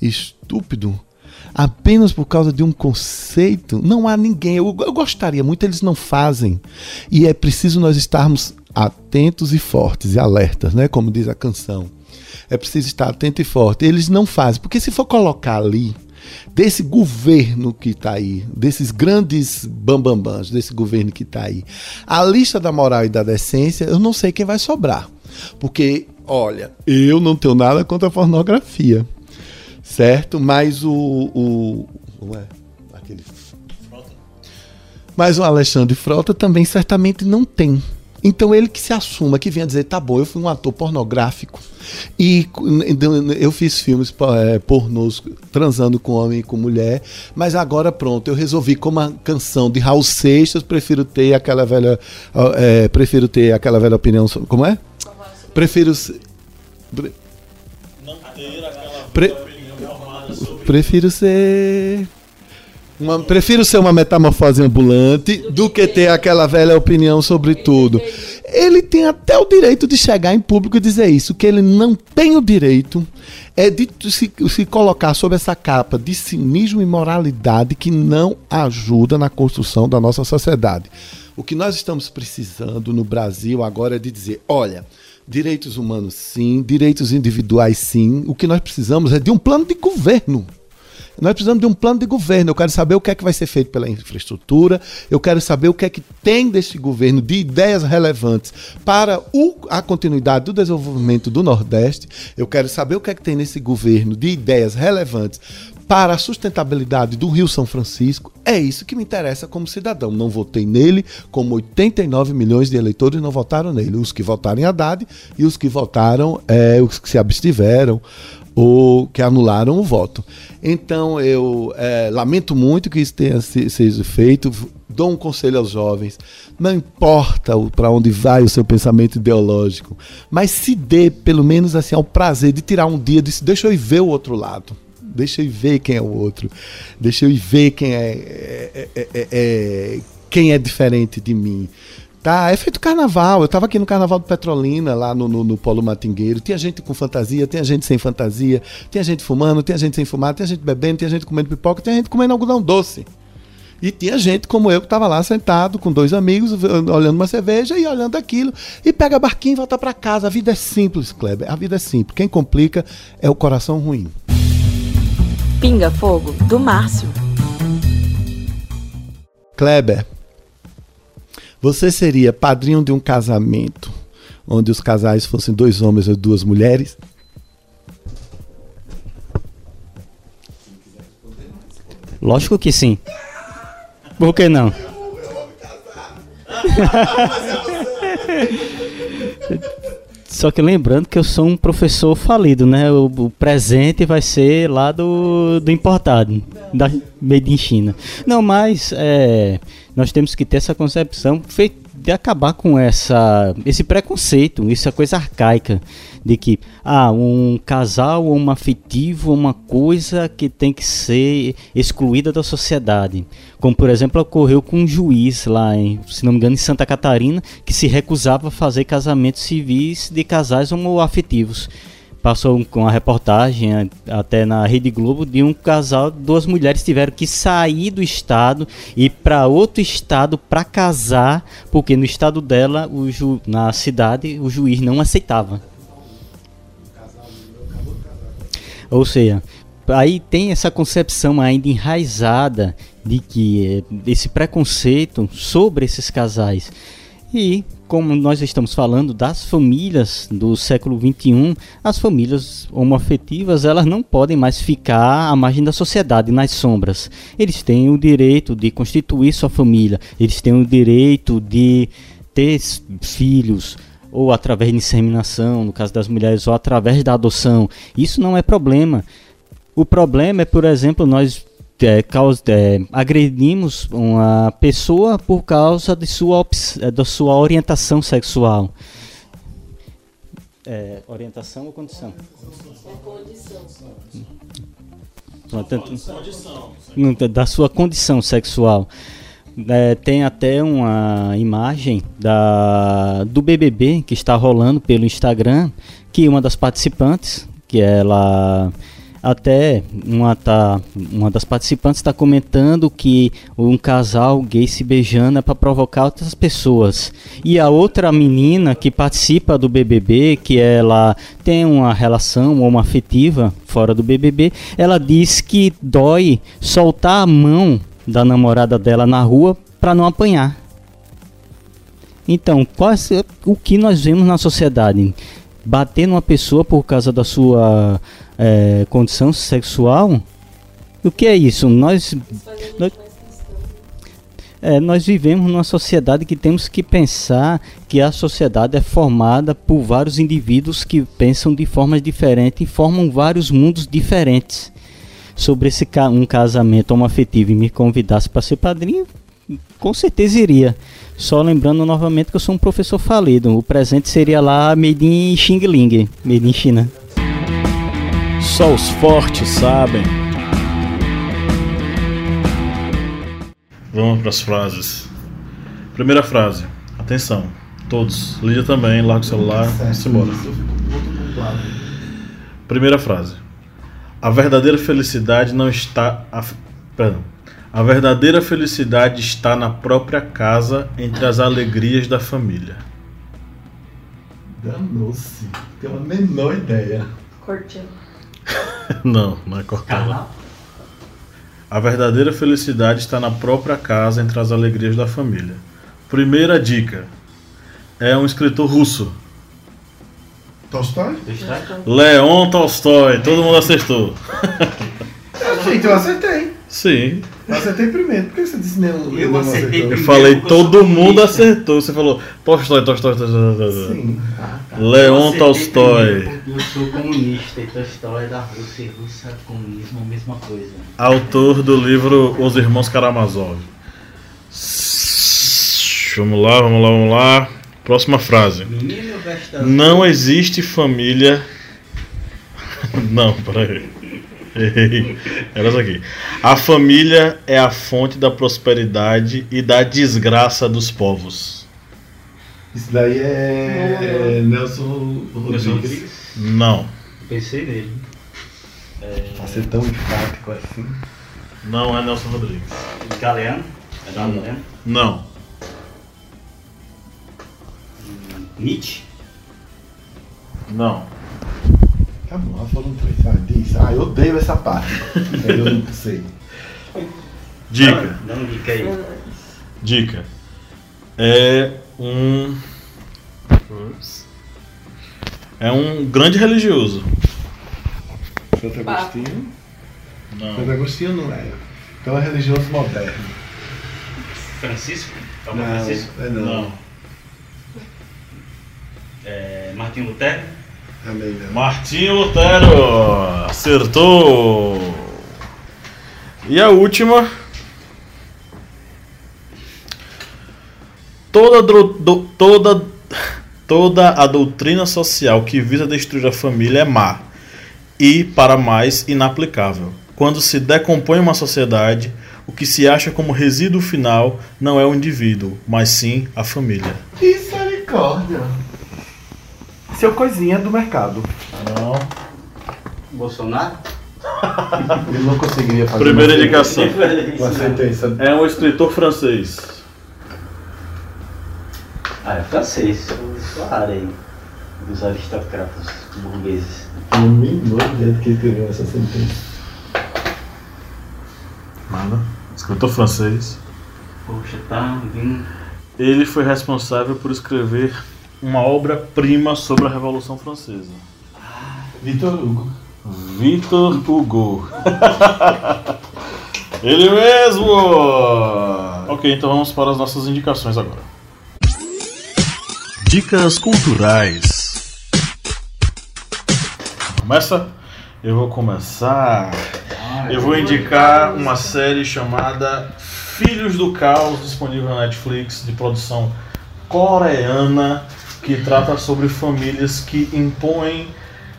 estúpido apenas por causa de um conceito, não há ninguém. Eu, eu gostaria muito, eles não fazem. E é preciso nós estarmos atentos e fortes e alertas, né? Como diz a canção. É preciso estar atento e forte. Eles não fazem, porque se for colocar ali desse governo que está aí, desses grandes bambambãs, desse governo que está aí, a lista da moral e da decência, eu não sei quem vai sobrar. Porque, olha, eu não tenho nada contra a pornografia certo? Mas o. o não é? Aquele. Mas o Alexandre Frota também certamente não tem. Então ele que se assuma, que venha dizer, tá bom, eu fui um ator pornográfico e eu fiz filmes é, pornôs transando com homem e com mulher, mas agora pronto, eu resolvi como a canção de Raul Seixas, prefiro ter aquela velha, é, prefiro ter aquela velha opinião sobre, como é? Prefiro não ter aquela Pre prefiro ser. Uma, prefiro ser uma metamorfose ambulante do que ter aquela velha opinião sobre tudo. Ele tem até o direito de chegar em público e dizer isso. Que ele não tem o direito é de se, se colocar sob essa capa de cinismo e moralidade que não ajuda na construção da nossa sociedade. O que nós estamos precisando no Brasil agora é de dizer: olha, direitos humanos sim, direitos individuais sim. O que nós precisamos é de um plano de governo. Nós precisamos de um plano de governo. Eu quero saber o que é que vai ser feito pela infraestrutura. Eu quero saber o que é que tem deste governo de ideias relevantes para o, a continuidade do desenvolvimento do Nordeste. Eu quero saber o que é que tem nesse governo de ideias relevantes para a sustentabilidade do Rio São Francisco. É isso que me interessa como cidadão. Não votei nele, como 89 milhões de eleitores não votaram nele. Os que votaram em Haddad e os que votaram, é, os que se abstiveram ou que anularam o voto. Então eu é, lamento muito que isso tenha sido feito. Dou um conselho aos jovens: não importa para onde vai o seu pensamento ideológico, mas se dê pelo menos assim ao prazer de tirar um dia de deixa eu ir ver o outro lado. Deixa eu ver quem é o outro. Deixa eu ver quem é, é, é, é, é quem é diferente de mim. Tá, é feito carnaval. Eu estava aqui no Carnaval do Petrolina, lá no, no, no, Polo Matingueiro. Tinha gente com fantasia, tinha gente sem fantasia, tinha gente fumando, tinha gente sem fumar, tinha gente bebendo, tinha gente comendo pipoca, tinha gente comendo algodão doce. E tinha gente como eu que estava lá sentado com dois amigos, olhando uma cerveja e olhando aquilo. E pega barquinho e volta para casa. A vida é simples, Kleber. A vida é simples. Quem complica é o coração ruim. Pinga Fogo, do Márcio. Kleber, você seria padrinho de um casamento onde os casais fossem dois homens ou duas mulheres? Lógico que sim. Por que não? Só que lembrando que eu sou um professor falido, né? O, o presente vai ser lá do, do importado, da Made in China. Não, mas é, nós temos que ter essa concepção de acabar com essa, esse preconceito, essa coisa arcaica de que ah, um casal ou um afetivo uma coisa que tem que ser excluída da sociedade. Como, por exemplo, ocorreu com um juiz lá, em, se não me engano, em Santa Catarina, que se recusava a fazer casamentos civis de casais homoafetivos passou com a reportagem até na Rede Globo de um casal, duas mulheres tiveram que sair do estado e para outro estado para casar, porque no estado dela, o ju, na cidade, o juiz não aceitava. Ou seja, aí tem essa concepção ainda enraizada de que eh, esse preconceito sobre esses casais. E como nós estamos falando das famílias do século 21, as famílias homoafetivas elas não podem mais ficar à margem da sociedade nas sombras. Eles têm o direito de constituir sua família, eles têm o direito de ter filhos, ou através de inseminação, no caso das mulheres, ou através da adoção. Isso não é problema. O problema é, por exemplo, nós é, causa, é, agredimos uma pessoa por causa de sua, é, da sua orientação sexual. É, orientação ou condição? Condição. Da sua condição sexual. É, tem até uma imagem da, do BBB que está rolando pelo Instagram, que uma das participantes, que ela até uma, tá, uma das participantes está comentando que um casal gay se beijando é para provocar outras pessoas. E a outra menina que participa do BBB, que ela tem uma relação ou uma afetiva fora do BBB, ela diz que dói soltar a mão da namorada dela na rua para não apanhar. Então, o que nós vemos na sociedade? Bater numa pessoa por causa da sua é, condição sexual? O que é isso? Nós, nós, é, nós vivemos numa sociedade que temos que pensar que a sociedade é formada por vários indivíduos que pensam de formas diferentes e formam vários mundos diferentes. Sobre esse um casamento homoafetivo e me convidasse para ser padrinho, com certeza iria. Só lembrando novamente que eu sou um professor falido. O presente seria lá made in Xing Ling, made in China. Só os fortes sabem. Vamos para as frases. Primeira frase. Atenção, todos. Lídia também, larga o celular, vamos embora. Primeira frase. A verdadeira felicidade não está. A, perdão. A verdadeira felicidade está na própria casa, entre as alegrias da família. Danou-se. Tenho a menor ideia. Cortina. não, não é Cortella. A verdadeira felicidade está na própria casa entre as alegrias da família. Primeira dica: é um escritor russo. Tolstói? Leon Tolstói, todo mundo acertou. Gente, eu acertei. Sim. Eu acertei primeiro. Por que você disse nenhum? Eu não acertei? Eu primeiro. falei, eu sou todo mundo comunista. acertou. Você falou, Tolstói, Tolstói, Tolstói, Tolstói. Sim. Ah, tá. Leon Tolstói. Eu sou comunista e Tolstói é da Rússia e Rússia, comunismo, a mesma coisa. Autor do livro Os Irmãos Karamazov. Vamos lá, vamos lá, vamos lá. Próxima frase. Não existe família. Não, peraí. Era isso aqui. A família é a fonte da prosperidade e da desgraça dos povos. Isso daí é Nelson Nelson Rodrigues. Rodrigues. Não. Pensei nele. Pra ser tão enfático assim. Não é Nelson Rodrigues. Galeano? É da Galeano? Não. Nietzsche? Não. Tá bom, foram três. Ah, diz. Ah, eu odeio essa parte. eu não sei. Dica. Dá uma dica aí. Dica. É um. É um grande religioso. Santo Agostinho. Santo Não. Agostinho não é. Então é religioso moderno. Francisco? Papa Não, Francisco? é não. Não. É, Martinho Lutero? Não. Martinho Lutero. Acertou. E a última. Toda, do- toda, toda a doutrina social que visa destruir a família é má e, para mais, inaplicável. Quando se decompõe uma sociedade, o que se acha como resíduo final não é o indivíduo, mas sim a família. Misericórdia. Seu coisinha do mercado. Não. Bolsonaro? Ele não conseguiria fazer Primeira uma indicação. Uma sentença. É um escritor francês. Ah, é francês. Área aí. Dos aristocratas burgueses. Eu não me lembro do jeito que ele escreveu essa sentença. Nada. Escritor francês. Poxa, tá vindo. Ele foi responsável por escrever uma obra-prima sobre a Revolução Francesa. Vitor Hugo. Victor Hugo. Ele mesmo! Ok, então vamos para as nossas indicações agora. Dicas culturais. Começa? Eu vou começar. Eu vou indicar uma série chamada Filhos do Caos, disponível na Netflix, de produção coreana, que trata sobre famílias que impõem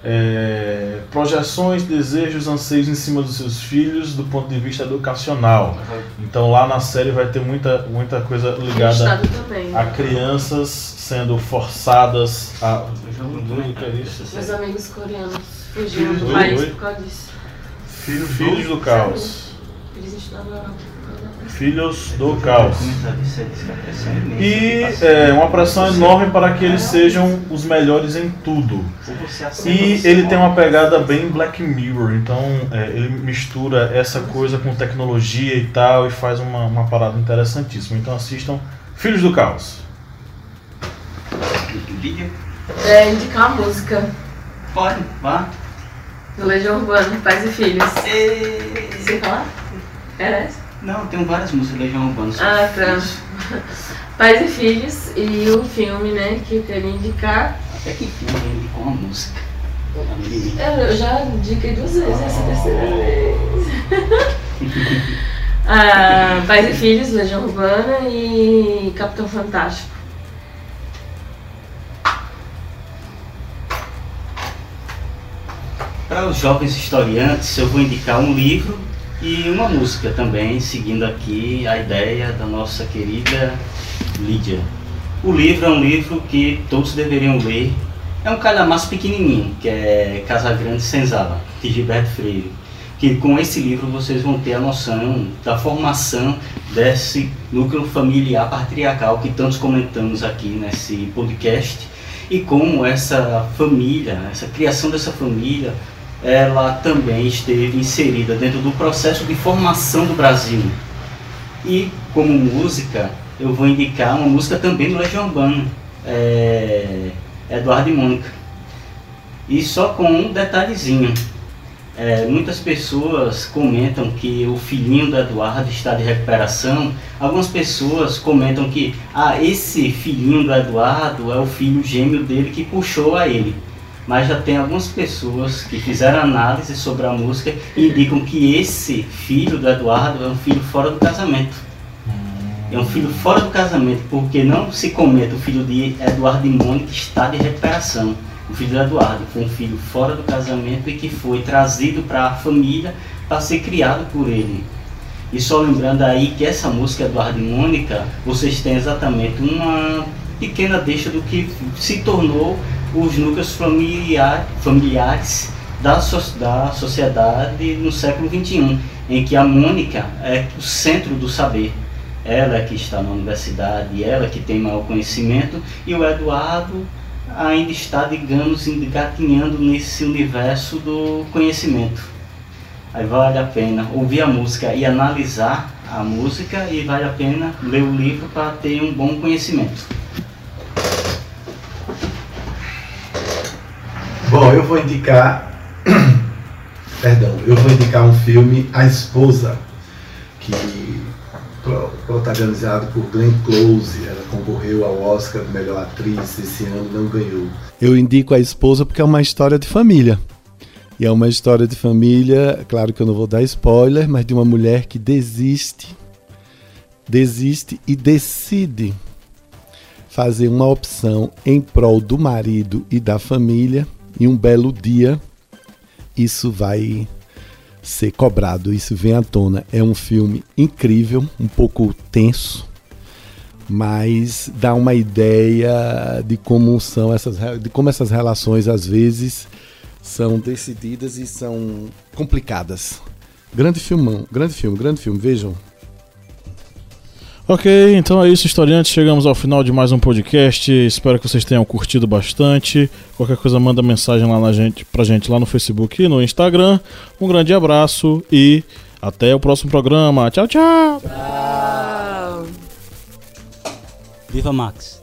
é, projeções, desejos, anseios em cima dos seus filhos do ponto de vista educacional. Então lá na série vai ter muita, muita coisa ligada também. a crianças sendo forçadas a. É? Meus amigos coreanos fugiram do país por causa disso. Filhos do Caos. Eles estudavam Filhos do Caos. E é uma pressão enorme para que eles sejam os melhores em tudo. E ele tem uma pegada bem Black Mirror, então é, ele mistura essa coisa com tecnologia e tal e faz uma, uma parada interessantíssima. Então assistam Filhos do Caos. Vídeo? É, indicar uma música Pode, vá. do Legião Urbana, Pais e Filhos. E... Você falar? Era essa? Não, tem várias músicas Legião Urbana. Ah, tá. Pais e Filhos e o filme, né, que eu queria indicar. Até que filme ele com a música. Eu eu já indiquei duas vezes, essa é a terceira vez. ah, Pais e Filhos, Legião Urbana e Capitão Fantástico. Para os jovens historiantes, eu vou indicar um livro e uma música também, seguindo aqui a ideia da nossa querida Lídia. O livro é um livro que todos deveriam ler. É um calhamaço pequenininho, que é Casa Grande Senzala, de Gilberto Freire. Que com esse livro vocês vão ter a noção da formação desse núcleo familiar patriarcal que tantos comentamos aqui nesse podcast e como essa família, essa criação dessa família, ela também esteve inserida dentro do processo de formação do Brasil. E como música, eu vou indicar uma música também do Legião Urbana, é, Eduardo e Mônica. E só com um detalhezinho. É, muitas pessoas comentam que o filhinho do Eduardo está de recuperação. Algumas pessoas comentam que ah, esse filhinho do Eduardo é o filho gêmeo dele que puxou a ele. Mas já tem algumas pessoas que fizeram análise sobre a música e indicam que esse filho do Eduardo é um filho fora do casamento. É um filho fora do casamento, porque não se comenta o filho de Eduardo e Mônica está de recuperação o filho do Eduardo foi um filho fora do casamento e que foi trazido para a família para ser criado por ele. E só lembrando aí que essa música Eduardo e Mônica, vocês têm exatamente uma pequena deixa do que se tornou os núcleos familiar, familiares da, so, da sociedade no século XXI, em que a Mônica é o centro do saber. Ela é que está na universidade, ela que tem maior conhecimento, e o Eduardo ainda está, digamos, engatinhando nesse universo do conhecimento. Aí vale a pena ouvir a música e analisar a música e vale a pena ler o livro para ter um bom conhecimento. Bom, eu vou indicar, perdão, eu vou indicar um filme A Esposa, que protagonizado por Glenn Close. Ela concorreu ao Oscar de melhor atriz esse ano, não ganhou. Eu indico a esposa porque é uma história de família. E é uma história de família, claro que eu não vou dar spoiler, mas de uma mulher que desiste, desiste e decide fazer uma opção em prol do marido e da família. E um belo dia, isso vai ser cobrado. Isso vem à tona. É um filme incrível, um pouco tenso, mas dá uma ideia de como são essas, de como essas relações às vezes são decididas e são complicadas. Grande filmão, grande filme, grande filme. Vejam, Ok, então é isso, historiantes. Chegamos ao final de mais um podcast. Espero que vocês tenham curtido bastante. Qualquer coisa, manda mensagem lá na gente, pra gente lá no Facebook e no Instagram. Um grande abraço e até o próximo programa. Tchau, tchau. Tchau. Viva Max.